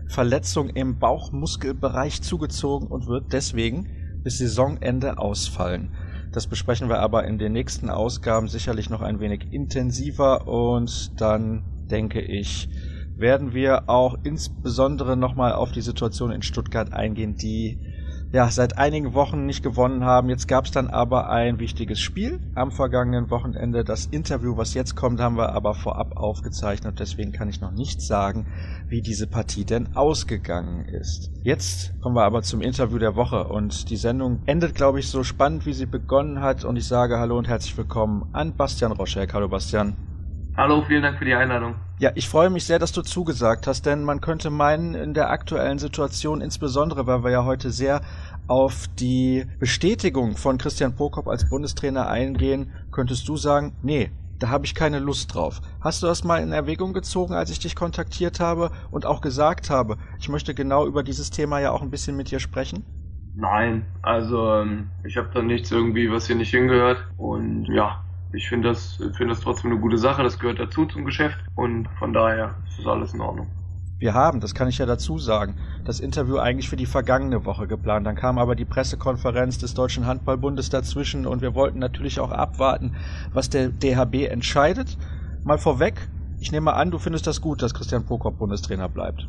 Verletzung im Bauchmuskelbereich zugezogen und wird deswegen bis Saisonende ausfallen. Das besprechen wir aber in den nächsten Ausgaben sicherlich noch ein wenig intensiver und dann denke ich, werden wir auch insbesondere nochmal auf die Situation in Stuttgart eingehen, die ja seit einigen Wochen nicht gewonnen haben. Jetzt gab es dann aber ein wichtiges Spiel am vergangenen Wochenende. Das Interview, was jetzt kommt, haben wir aber vorab aufgezeichnet. Deswegen kann ich noch nicht sagen, wie diese Partie denn ausgegangen ist. Jetzt kommen wir aber zum Interview der Woche und die Sendung endet, glaube ich, so spannend, wie sie begonnen hat. Und ich sage Hallo und herzlich willkommen an Bastian Roschek. Hallo Bastian. Hallo, vielen Dank für die Einladung. Ja, ich freue mich sehr, dass du zugesagt hast, denn man könnte meinen, in der aktuellen Situation, insbesondere weil wir ja heute sehr auf die Bestätigung von Christian Prokop als Bundestrainer eingehen, könntest du sagen, nee, da habe ich keine Lust drauf. Hast du das mal in Erwägung gezogen, als ich dich kontaktiert habe und auch gesagt habe, ich möchte genau über dieses Thema ja auch ein bisschen mit dir sprechen? Nein, also ähm, ich habe da nichts irgendwie, was hier nicht hingehört und ja, ich finde das, finde das trotzdem eine gute Sache, das gehört dazu zum Geschäft und von daher ist das alles in Ordnung. Wir haben, das kann ich ja dazu sagen, das Interview eigentlich für die vergangene Woche geplant. Dann kam aber die Pressekonferenz des Deutschen Handballbundes dazwischen und wir wollten natürlich auch abwarten, was der DHB entscheidet. Mal vorweg, ich nehme an, du findest das gut, dass Christian Prokop Bundestrainer bleibt.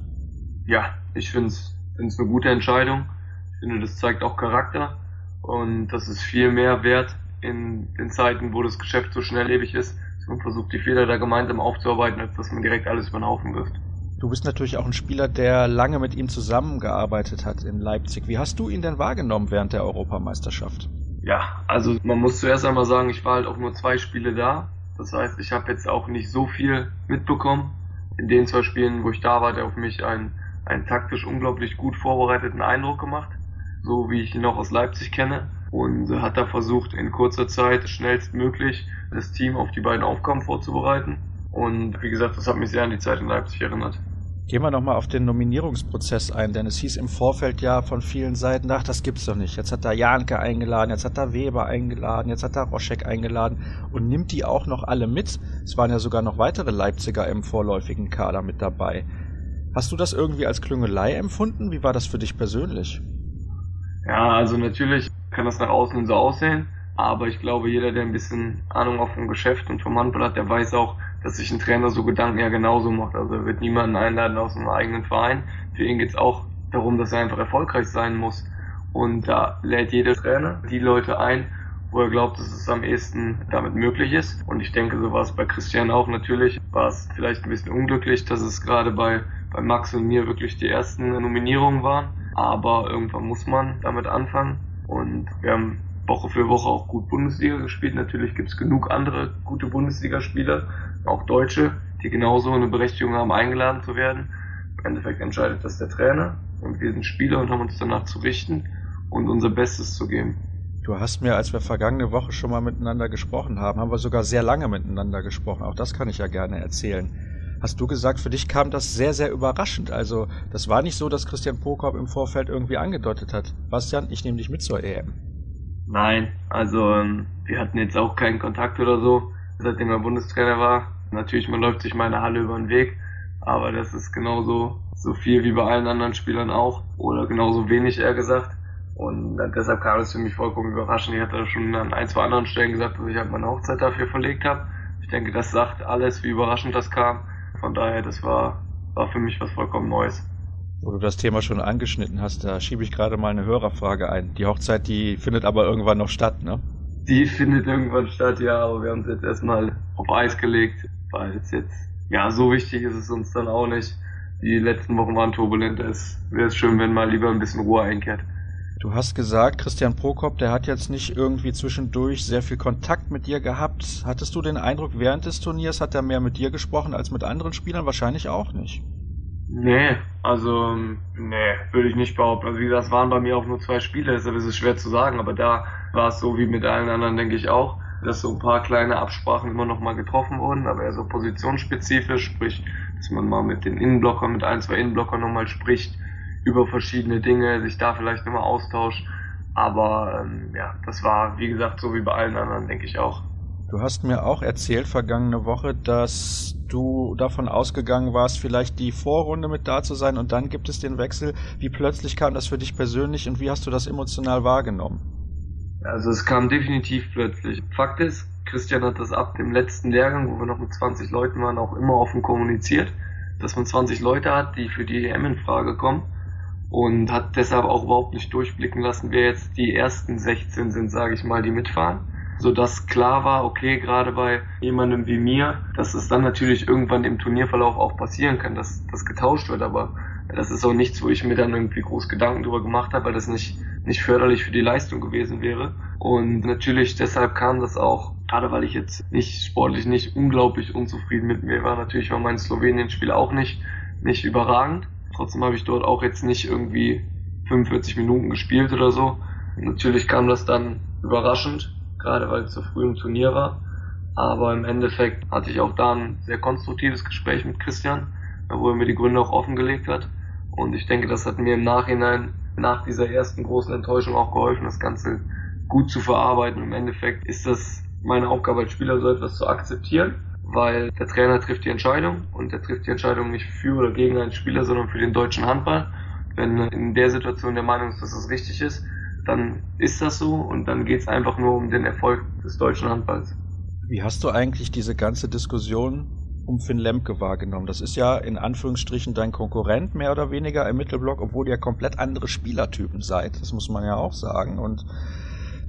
ja, ich finde es eine gute Entscheidung. Ich finde, das zeigt auch Charakter und das ist viel mehr wert in den Zeiten, wo das Geschäft so schnelllebig ist, dass man versucht, die Fehler da gemeinsam aufzuarbeiten, als dass man direkt alles über den Haufen wirft. Du bist natürlich auch ein Spieler, der lange mit ihm zusammengearbeitet hat in Leipzig. Wie hast du ihn denn wahrgenommen während der Europameisterschaft? Ja, also man muss zuerst einmal sagen, ich war halt auch nur zwei Spiele da. Das heißt, ich habe jetzt auch nicht so viel mitbekommen. In den zwei Spielen, wo ich da war, hat er auf mich einen, einen taktisch unglaublich gut vorbereiteten Eindruck gemacht, so wie ich ihn auch aus Leipzig kenne. Und hat da versucht, in kurzer Zeit schnellstmöglich das Team auf die beiden Aufgaben vorzubereiten. Und wie gesagt, das hat mich sehr an die Zeit in Leipzig erinnert. Gehen wir nochmal auf den Nominierungsprozess ein, denn es hieß im Vorfeld ja von vielen Seiten, ach, das gibt's doch nicht. Jetzt hat er Janke eingeladen, jetzt hat er Weber eingeladen, jetzt hat er Roschek eingeladen und nimmt die auch noch alle mit. Es waren ja sogar noch weitere Leipziger im vorläufigen Kader mit dabei. Hast du das irgendwie als Klüngelei empfunden? Wie war das für dich persönlich? Ja, also natürlich kann das nach außen so aussehen, aber ich glaube, jeder, der ein bisschen Ahnung auch vom Geschäft und vom Handball hat, der weiß auch, dass sich ein Trainer so Gedanken ja genauso macht. Also er wird niemanden einladen aus einem eigenen Verein. Für ihn geht es auch darum, dass er einfach erfolgreich sein muss. Und da lädt jeder Trainer die Leute ein, wo er glaubt, dass es am ehesten damit möglich ist. Und ich denke, so war es bei Christian auch natürlich. War es vielleicht ein bisschen unglücklich, dass es gerade bei, bei Max und mir wirklich die ersten Nominierungen waren. Aber irgendwann muss man damit anfangen. Und wir haben Woche für Woche auch gut Bundesliga gespielt. Natürlich gibt es genug andere gute Bundesligaspieler auch Deutsche, die genauso eine Berechtigung haben, eingeladen zu werden. Im Endeffekt entscheidet das der Trainer und wir sind Spieler und haben uns danach zu richten und unser Bestes zu geben. Du hast mir, als wir vergangene Woche schon mal miteinander gesprochen haben, haben wir sogar sehr lange miteinander gesprochen. Auch das kann ich ja gerne erzählen. Hast du gesagt, für dich kam das sehr, sehr überraschend. Also, das war nicht so, dass Christian Prokop im Vorfeld irgendwie angedeutet hat. Bastian, ich nehme dich mit zur EM. Nein, also ähm, wir hatten jetzt auch keinen Kontakt oder so, seitdem er Bundestrainer war. Natürlich, man läuft sich mal in der Halle über den Weg, aber das ist genauso so viel wie bei allen anderen Spielern auch oder genauso wenig eher gesagt. Und deshalb kam es für mich vollkommen überraschend. Ich hatte schon an ein, zwei anderen Stellen gesagt, dass ich halt meine Hochzeit dafür verlegt habe. Ich denke, das sagt alles, wie überraschend das kam. Von daher, das war, war für mich was vollkommen Neues. Wo du das Thema schon angeschnitten hast, da schiebe ich gerade mal eine Hörerfrage ein. Die Hochzeit, die findet aber irgendwann noch statt, ne? Die findet irgendwann statt, ja, aber wir haben es jetzt erstmal auf Eis gelegt weil es jetzt, ja, so wichtig ist es uns dann auch nicht. Die letzten Wochen waren turbulent, es wäre es schön, wenn mal lieber ein bisschen Ruhe einkehrt. Du hast gesagt, Christian Prokop, der hat jetzt nicht irgendwie zwischendurch sehr viel Kontakt mit dir gehabt. Hattest du den Eindruck, während des Turniers hat er mehr mit dir gesprochen als mit anderen Spielern? Wahrscheinlich auch nicht. Nee, also, nee, würde ich nicht behaupten. Also, wie gesagt, es waren bei mir auch nur zwei Spiele, deshalb ist es schwer zu sagen, aber da war es so wie mit allen anderen, denke ich auch dass so ein paar kleine Absprachen immer noch mal getroffen wurden, aber eher so positionsspezifisch, sprich, dass man mal mit den Innenblockern, mit ein, zwei Innenblockern nochmal spricht über verschiedene Dinge, sich da vielleicht nochmal austauscht. Aber ähm, ja, das war, wie gesagt, so wie bei allen anderen, denke ich auch. Du hast mir auch erzählt vergangene Woche, dass du davon ausgegangen warst, vielleicht die Vorrunde mit da zu sein und dann gibt es den Wechsel. Wie plötzlich kam das für dich persönlich und wie hast du das emotional wahrgenommen? Also es kam definitiv plötzlich. Fakt ist, Christian hat das ab dem letzten Lehrgang, wo wir noch mit 20 Leuten waren, auch immer offen kommuniziert, dass man 20 Leute hat, die für die EM in Frage kommen und hat deshalb auch überhaupt nicht durchblicken lassen, wer jetzt die ersten 16 sind, sage ich mal, die mitfahren. Sodass klar war, okay, gerade bei jemandem wie mir, dass es dann natürlich irgendwann im Turnierverlauf auch passieren kann, dass das getauscht wird, aber das ist auch nichts, wo ich mir dann irgendwie groß Gedanken drüber gemacht habe, weil das nicht nicht förderlich für die Leistung gewesen wäre. Und natürlich deshalb kam das auch, gerade weil ich jetzt nicht sportlich nicht unglaublich unzufrieden mit mir war. Natürlich war mein Slowenien-Spiel auch nicht, nicht überragend. Trotzdem habe ich dort auch jetzt nicht irgendwie 45 Minuten gespielt oder so. Natürlich kam das dann überraschend, gerade weil es so früh im Turnier war. Aber im Endeffekt hatte ich auch da ein sehr konstruktives Gespräch mit Christian, wo er mir die Gründe auch offengelegt hat. Und ich denke, das hat mir im Nachhinein nach dieser ersten großen Enttäuschung auch geholfen, das Ganze gut zu verarbeiten. Im Endeffekt ist das meine Aufgabe als Spieler, so etwas zu akzeptieren, weil der Trainer trifft die Entscheidung und er trifft die Entscheidung nicht für oder gegen einen Spieler, sondern für den deutschen Handball. Wenn in der Situation der Meinung ist, dass es richtig ist, dann ist das so und dann geht es einfach nur um den Erfolg des deutschen Handballs. Wie hast du eigentlich diese ganze Diskussion um Finn Lemke wahrgenommen? Das ist ja in Anführungsstrichen dein Konkurrent mehr oder weniger im Mittelblock, obwohl ihr komplett andere Spielertypen seid. Das muss man ja auch sagen. Und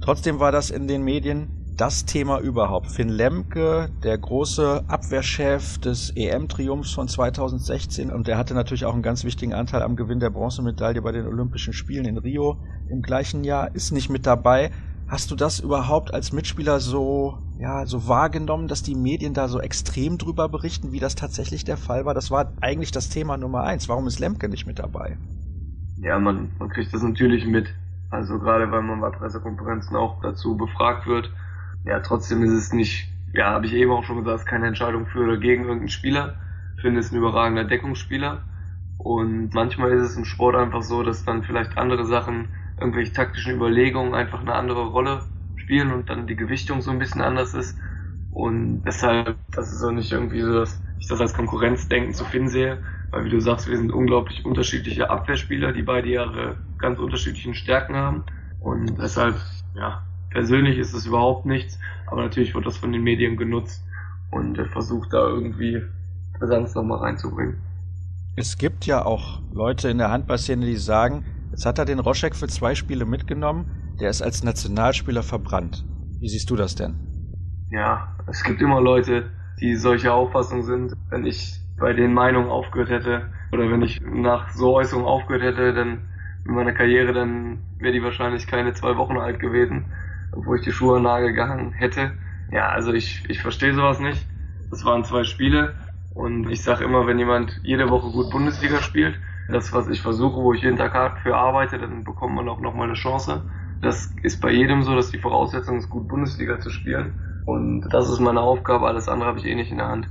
trotzdem war das in den Medien das Thema überhaupt. Finn Lemke, der große Abwehrchef des EM-Triumphs von 2016 und der hatte natürlich auch einen ganz wichtigen Anteil am Gewinn der Bronzemedaille bei den Olympischen Spielen in Rio im gleichen Jahr, ist nicht mit dabei. Hast du das überhaupt als Mitspieler so, ja, so wahrgenommen, dass die Medien da so extrem drüber berichten, wie das tatsächlich der Fall war? Das war eigentlich das Thema Nummer eins. Warum ist Lemke nicht mit dabei? Ja, man, man kriegt das natürlich mit. Also gerade weil man bei Pressekonferenzen auch dazu befragt wird, ja, trotzdem ist es nicht, ja, habe ich eben auch schon gesagt, keine Entscheidung für oder gegen irgendeinen Spieler. Ich finde es ein überragender Deckungsspieler. Und manchmal ist es im Sport einfach so, dass dann vielleicht andere Sachen, irgendwelche taktischen Überlegungen einfach eine andere Rolle spielen und dann die Gewichtung so ein bisschen anders ist. Und deshalb, das ist auch nicht irgendwie so, dass ich das als Konkurrenzdenken zu Finn sehe, weil wie du sagst, wir sind unglaublich unterschiedliche Abwehrspieler, die beide ihre ganz unterschiedlichen Stärken haben. Und deshalb, ja, persönlich ist es überhaupt nichts, aber natürlich wird das von den Medien genutzt und er versucht da irgendwie Präsenz nochmal reinzubringen. Es gibt ja auch Leute in der Handballszene, die sagen, jetzt hat er den Roschek für zwei Spiele mitgenommen, der ist als Nationalspieler verbrannt. Wie siehst du das denn? Ja, es gibt immer Leute, die solcher Auffassung sind. Wenn ich bei den Meinungen aufgehört hätte oder wenn ich nach so Äußerungen aufgehört hätte, dann in meiner Karriere, dann wäre die wahrscheinlich keine zwei Wochen alt gewesen wo ich die Schuhe an Nagel gehangen hätte. Ja, also ich, ich verstehe sowas nicht. Das waren zwei Spiele und ich sage immer, wenn jemand jede Woche gut Bundesliga spielt, das, was ich versuche, wo ich jeden Tag hart für arbeite, dann bekommt man auch nochmal eine Chance. Das ist bei jedem so, dass die Voraussetzung ist, gut Bundesliga zu spielen. Und das ist meine Aufgabe, alles andere habe ich eh nicht in der Hand.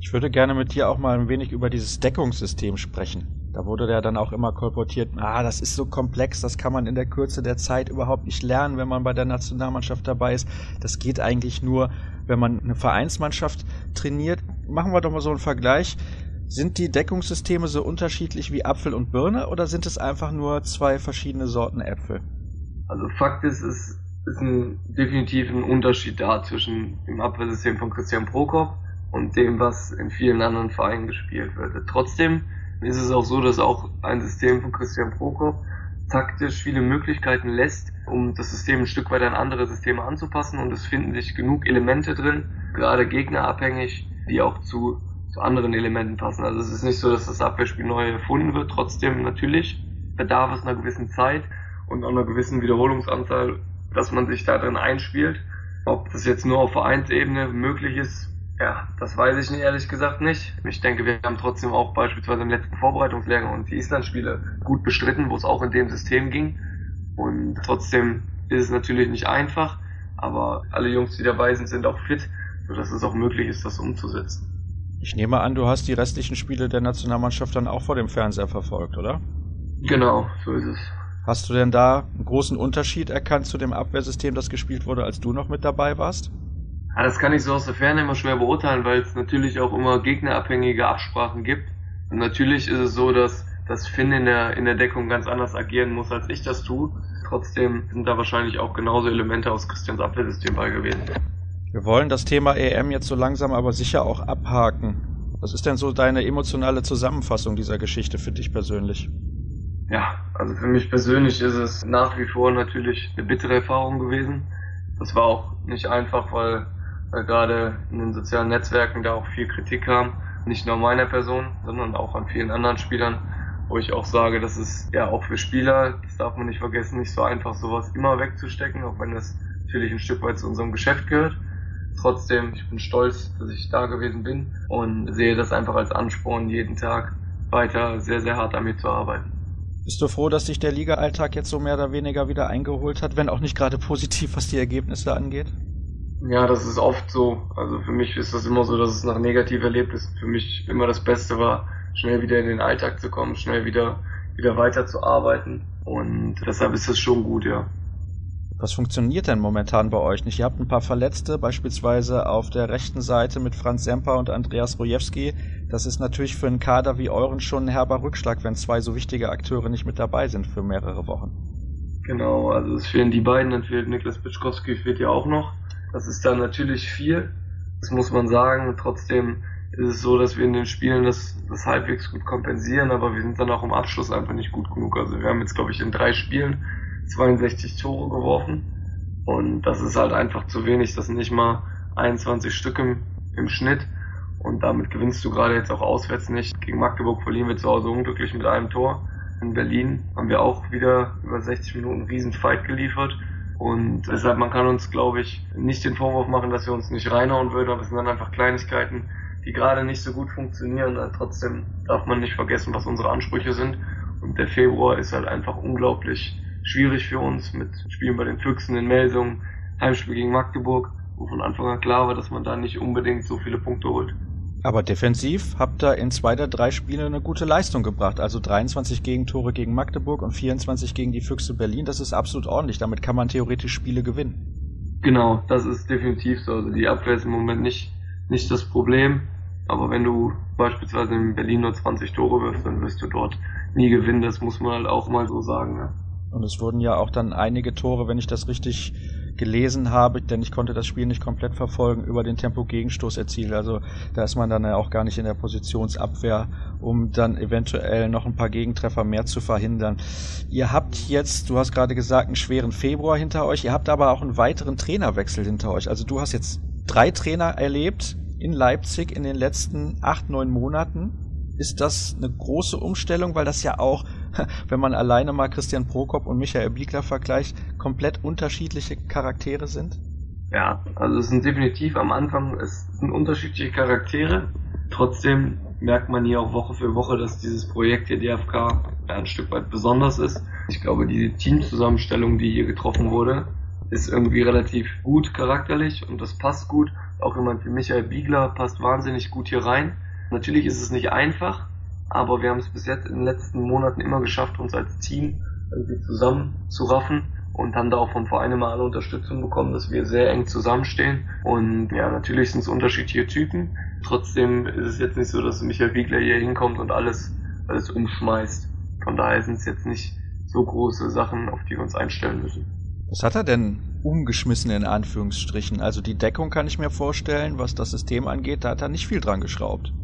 Ich würde gerne mit dir auch mal ein wenig über dieses Deckungssystem sprechen. Da wurde ja dann auch immer kolportiert, ah, das ist so komplex, das kann man in der Kürze der Zeit überhaupt nicht lernen, wenn man bei der Nationalmannschaft dabei ist. Das geht eigentlich nur, wenn man eine Vereinsmannschaft trainiert. Machen wir doch mal so einen Vergleich. Sind die Deckungssysteme so unterschiedlich wie Apfel und Birne oder sind es einfach nur zwei verschiedene Sorten Äpfel? Also Fakt ist, es ist ein, definitiv ein Unterschied da zwischen dem Abwehrsystem von Christian Prokop und dem, was in vielen anderen Vereinen gespielt wird. Trotzdem ist es auch so, dass auch ein System von Christian Prokop taktisch viele Möglichkeiten lässt, um das System ein Stück weit an andere Systeme anzupassen und es finden sich genug Elemente drin, gerade gegnerabhängig, die auch zu, zu anderen Elementen passen. Also es ist nicht so, dass das Abwehrspiel neu erfunden wird, trotzdem natürlich bedarf es einer gewissen Zeit und einer gewissen Wiederholungsanzahl, dass man sich da drin einspielt. Ob das jetzt nur auf Vereinsebene möglich ist, ja, das weiß ich ehrlich gesagt nicht. Ich denke, wir haben trotzdem auch beispielsweise im letzten Vorbereitungslehrgang und die Island-Spiele gut bestritten, wo es auch in dem System ging. Und trotzdem ist es natürlich nicht einfach, aber alle Jungs, die dabei sind, sind auch fit, sodass es auch möglich ist, das umzusetzen. Ich nehme an, du hast die restlichen Spiele der Nationalmannschaft dann auch vor dem Fernseher verfolgt, oder? Genau, so ist es. Hast du denn da einen großen Unterschied erkannt zu dem Abwehrsystem, das gespielt wurde, als du noch mit dabei warst? Ja, das kann ich so aus der Ferne immer schwer beurteilen, weil es natürlich auch immer gegnerabhängige Absprachen gibt. Und natürlich ist es so, dass, dass Finn in der, in der Deckung ganz anders agieren muss, als ich das tue. Trotzdem sind da wahrscheinlich auch genauso Elemente aus Christians Abwehrsystem bei gewesen. Wir wollen das Thema EM jetzt so langsam aber sicher auch abhaken. Was ist denn so deine emotionale Zusammenfassung dieser Geschichte für dich persönlich? Ja, also für mich persönlich ist es nach wie vor natürlich eine bittere Erfahrung gewesen. Das war auch nicht einfach, weil weil gerade in den sozialen Netzwerken da auch viel Kritik kam. Nicht nur meiner Person, sondern auch an vielen anderen Spielern, wo ich auch sage, das ist ja auch für Spieler, das darf man nicht vergessen, nicht so einfach sowas immer wegzustecken, auch wenn das natürlich ein Stück weit zu unserem Geschäft gehört. Trotzdem, ich bin stolz, dass ich da gewesen bin und sehe das einfach als Ansporn, jeden Tag weiter sehr, sehr hart an mir zu arbeiten. Bist du froh, dass sich der Liga-Alltag jetzt so mehr oder weniger wieder eingeholt hat, wenn auch nicht gerade positiv, was die Ergebnisse angeht? Ja, das ist oft so. Also für mich ist das immer so, dass es nach negativen Erlebnissen für mich immer das Beste war, schnell wieder in den Alltag zu kommen, schnell wieder, wieder weiter zu arbeiten. Und deshalb ist das schon gut, ja. Was funktioniert denn momentan bei euch nicht? Ihr habt ein paar Verletzte, beispielsweise auf der rechten Seite mit Franz Semper und Andreas Rojewski. Das ist natürlich für einen Kader wie euren schon ein herber Rückschlag, wenn zwei so wichtige Akteure nicht mit dabei sind für mehrere Wochen. Genau, also es fehlen die beiden, dann fehlt Niklas Pitschkowski, fehlt ja auch noch. Das ist dann natürlich viel, das muss man sagen. Trotzdem ist es so, dass wir in den Spielen das, das halbwegs gut kompensieren, aber wir sind dann auch im Abschluss einfach nicht gut genug. Also wir haben jetzt, glaube ich, in drei Spielen 62 Tore geworfen und das ist halt einfach zu wenig. Das sind nicht mal 21 Stück im, im Schnitt und damit gewinnst du gerade jetzt auch auswärts nicht. Gegen Magdeburg verlieren wir zu Hause unglücklich mit einem Tor. In Berlin haben wir auch wieder über 60 Minuten einen riesen Fight geliefert. Und deshalb, man kann uns, glaube ich, nicht den Vorwurf machen, dass wir uns nicht reinhauen würden, aber es sind dann einfach Kleinigkeiten, die gerade nicht so gut funktionieren. Trotzdem darf man nicht vergessen, was unsere Ansprüche sind. Und der Februar ist halt einfach unglaublich schwierig für uns mit Spielen bei den Füchsen in Melsungen, Heimspiel gegen Magdeburg, wo von Anfang an klar war, dass man da nicht unbedingt so viele Punkte holt. Aber defensiv habt ihr in zwei der drei Spiele eine gute Leistung gebracht. Also 23 Gegentore gegen Magdeburg und 24 gegen die Füchse Berlin. Das ist absolut ordentlich. Damit kann man theoretisch Spiele gewinnen. Genau, das ist definitiv so. Also die Abwehr ist im Moment nicht, nicht das Problem. Aber wenn du beispielsweise in Berlin nur 20 Tore wirfst, dann wirst du dort nie gewinnen. Das muss man halt auch mal so sagen. Ja. Und es wurden ja auch dann einige Tore, wenn ich das richtig gelesen habe, denn ich konnte das Spiel nicht komplett verfolgen, über den Tempo-Gegenstoß erzielt. Also da ist man dann ja auch gar nicht in der Positionsabwehr, um dann eventuell noch ein paar Gegentreffer mehr zu verhindern. Ihr habt jetzt, du hast gerade gesagt, einen schweren Februar hinter euch, ihr habt aber auch einen weiteren Trainerwechsel hinter euch. Also du hast jetzt drei Trainer erlebt in Leipzig in den letzten acht, neun Monaten. Ist das eine große Umstellung, weil das ja auch wenn man alleine mal Christian Prokop und Michael Biegler vergleicht, komplett unterschiedliche Charaktere sind? Ja, also es sind definitiv am Anfang, es sind unterschiedliche Charaktere. Trotzdem merkt man hier auch Woche für Woche, dass dieses Projekt hier DFK ein Stück weit besonders ist. Ich glaube, diese Teamzusammenstellung, die hier getroffen wurde, ist irgendwie relativ gut charakterlich und das passt gut. Auch jemand wie Michael Biegler passt wahnsinnig gut hier rein. Natürlich ist es nicht einfach, aber wir haben es bis jetzt in den letzten Monaten immer geschafft, uns als Team irgendwie zusammenzuraffen und haben da auch vom Verein immer alle Unterstützung bekommen, dass wir sehr eng zusammenstehen. Und ja, natürlich sind es unterschiedliche Typen. Trotzdem ist es jetzt nicht so, dass Michael Wiegler hier hinkommt und alles, alles umschmeißt. Von daher sind es jetzt nicht so große Sachen, auf die wir uns einstellen müssen. Was hat er denn umgeschmissen in Anführungsstrichen? Also die Deckung kann ich mir vorstellen, was das System angeht, da hat er nicht viel dran geschraubt.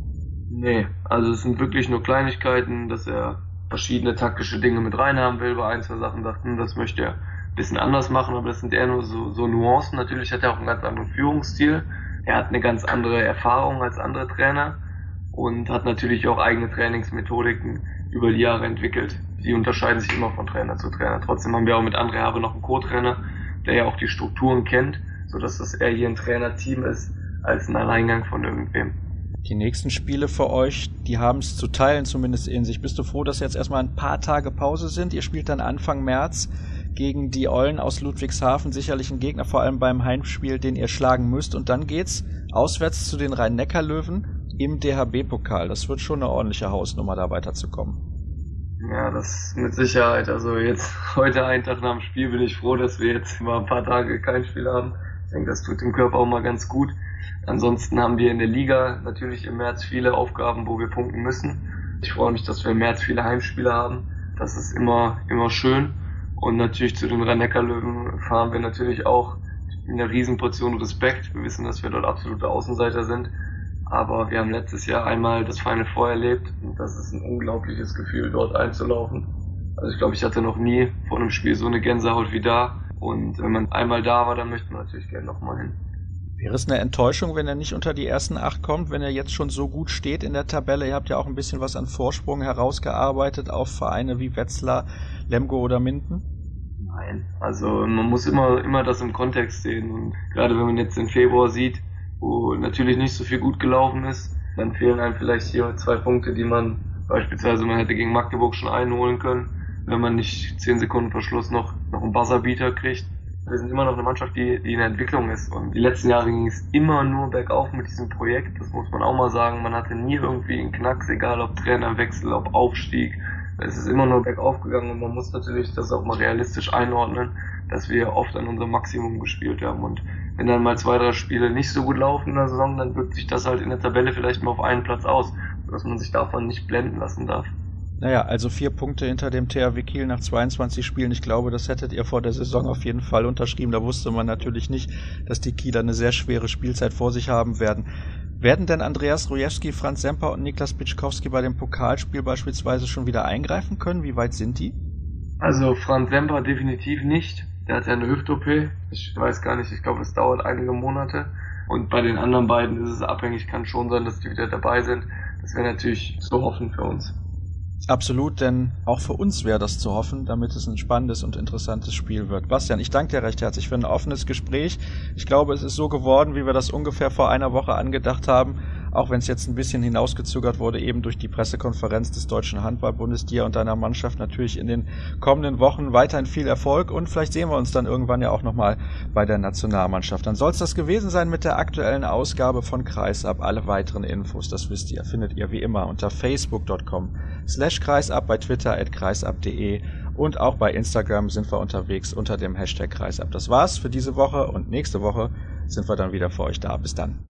Nee, also es sind wirklich nur Kleinigkeiten, dass er verschiedene taktische Dinge mit reinhaben will. Bei ein, zwei Sachen sagt, hm, das möchte er ein bisschen anders machen, aber das sind eher nur so, so Nuancen. Natürlich hat er auch einen ganz anderen Führungsstil. Er hat eine ganz andere Erfahrung als andere Trainer und hat natürlich auch eigene Trainingsmethodiken über die Jahre entwickelt. Die unterscheiden sich immer von Trainer zu Trainer. Trotzdem haben wir auch mit André Habe noch einen Co-Trainer, der ja auch die Strukturen kennt, sodass das eher hier ein Trainerteam ist, als ein Alleingang von irgendwem. Die nächsten Spiele für euch, die haben es zu teilen zumindest in sich. Bist du froh, dass jetzt erstmal ein paar Tage Pause sind? Ihr spielt dann Anfang März gegen die Eulen aus Ludwigshafen, sicherlich ein Gegner, vor allem beim Heimspiel, den ihr schlagen müsst. Und dann geht's auswärts zu den Rhein-Neckar-Löwen im DHB-Pokal. Das wird schon eine ordentliche Hausnummer, da weiterzukommen. Ja, das mit Sicherheit. Also jetzt heute einen Tag nach dem Spiel bin ich froh, dass wir jetzt mal ein paar Tage kein Spiel haben. Ich denke, das tut dem Körper auch mal ganz gut. Ansonsten haben wir in der Liga natürlich im März viele Aufgaben, wo wir punkten müssen. Ich freue mich, dass wir im März viele Heimspiele haben. Das ist immer, immer schön. Und natürlich zu den rhein löwen fahren wir natürlich auch in einer Riesenportion Respekt. Wir wissen, dass wir dort absolute Außenseiter sind. Aber wir haben letztes Jahr einmal das Feine Vor erlebt und das ist ein unglaubliches Gefühl, dort einzulaufen. Also ich glaube, ich hatte noch nie vor einem Spiel so eine Gänsehaut wie da. Und wenn man einmal da war, dann möchte man natürlich gerne nochmal hin. Wäre es eine Enttäuschung, wenn er nicht unter die ersten acht kommt, wenn er jetzt schon so gut steht in der Tabelle? Ihr habt ja auch ein bisschen was an Vorsprung herausgearbeitet auf Vereine wie Wetzlar, Lemgo oder Minden. Nein, also man muss immer, immer das im Kontext sehen. Und gerade wenn man jetzt den Februar sieht, wo natürlich nicht so viel gut gelaufen ist, dann fehlen einem vielleicht hier zwei Punkte, die man beispielsweise man hätte gegen Magdeburg schon einholen können, wenn man nicht zehn Sekunden Verschluss noch, noch einen Buzzerbeater kriegt wir sind immer noch eine Mannschaft, die, die in der Entwicklung ist. Und die letzten Jahre ging es immer nur bergauf mit diesem Projekt. Das muss man auch mal sagen. Man hatte nie irgendwie einen Knacks, egal ob Trainerwechsel, ob Aufstieg. Es ist immer nur bergauf gegangen und man muss natürlich das auch mal realistisch einordnen, dass wir oft an unserem Maximum gespielt haben. Und wenn dann mal zwei, drei Spiele nicht so gut laufen in der Saison, dann wirkt sich das halt in der Tabelle vielleicht mal auf einen Platz aus, sodass man sich davon nicht blenden lassen darf. Naja, also vier Punkte hinter dem THW Kiel nach 22 Spielen. Ich glaube, das hättet ihr vor der Saison auf jeden Fall unterschrieben. Da wusste man natürlich nicht, dass die Kieler eine sehr schwere Spielzeit vor sich haben werden. Werden denn Andreas Rojewski, Franz Semper und Niklas Pitschkowski bei dem Pokalspiel beispielsweise schon wieder eingreifen können? Wie weit sind die? Also Franz Semper definitiv nicht. Der hat ja eine Hüft-OP. Ich weiß gar nicht, ich glaube, es dauert einige Monate. Und bei den anderen beiden ist es abhängig, kann schon sein, dass die wieder dabei sind. Das wäre natürlich zu hoffen für uns. Absolut, denn auch für uns wäre das zu hoffen, damit es ein spannendes und interessantes Spiel wird. Bastian, ich danke dir recht herzlich für ein offenes Gespräch. Ich glaube, es ist so geworden, wie wir das ungefähr vor einer Woche angedacht haben auch wenn es jetzt ein bisschen hinausgezögert wurde, eben durch die Pressekonferenz des Deutschen Handballbundes, dir und deiner Mannschaft natürlich in den kommenden Wochen weiterhin viel Erfolg und vielleicht sehen wir uns dann irgendwann ja auch nochmal bei der Nationalmannschaft. Dann soll es das gewesen sein mit der aktuellen Ausgabe von Kreisab. Alle weiteren Infos, das wisst ihr, findet ihr wie immer unter facebook.com slash kreisab, bei Twitter at kreisab.de und auch bei Instagram sind wir unterwegs unter dem Hashtag Kreisab. Das war's für diese Woche und nächste Woche sind wir dann wieder für euch da. Bis dann.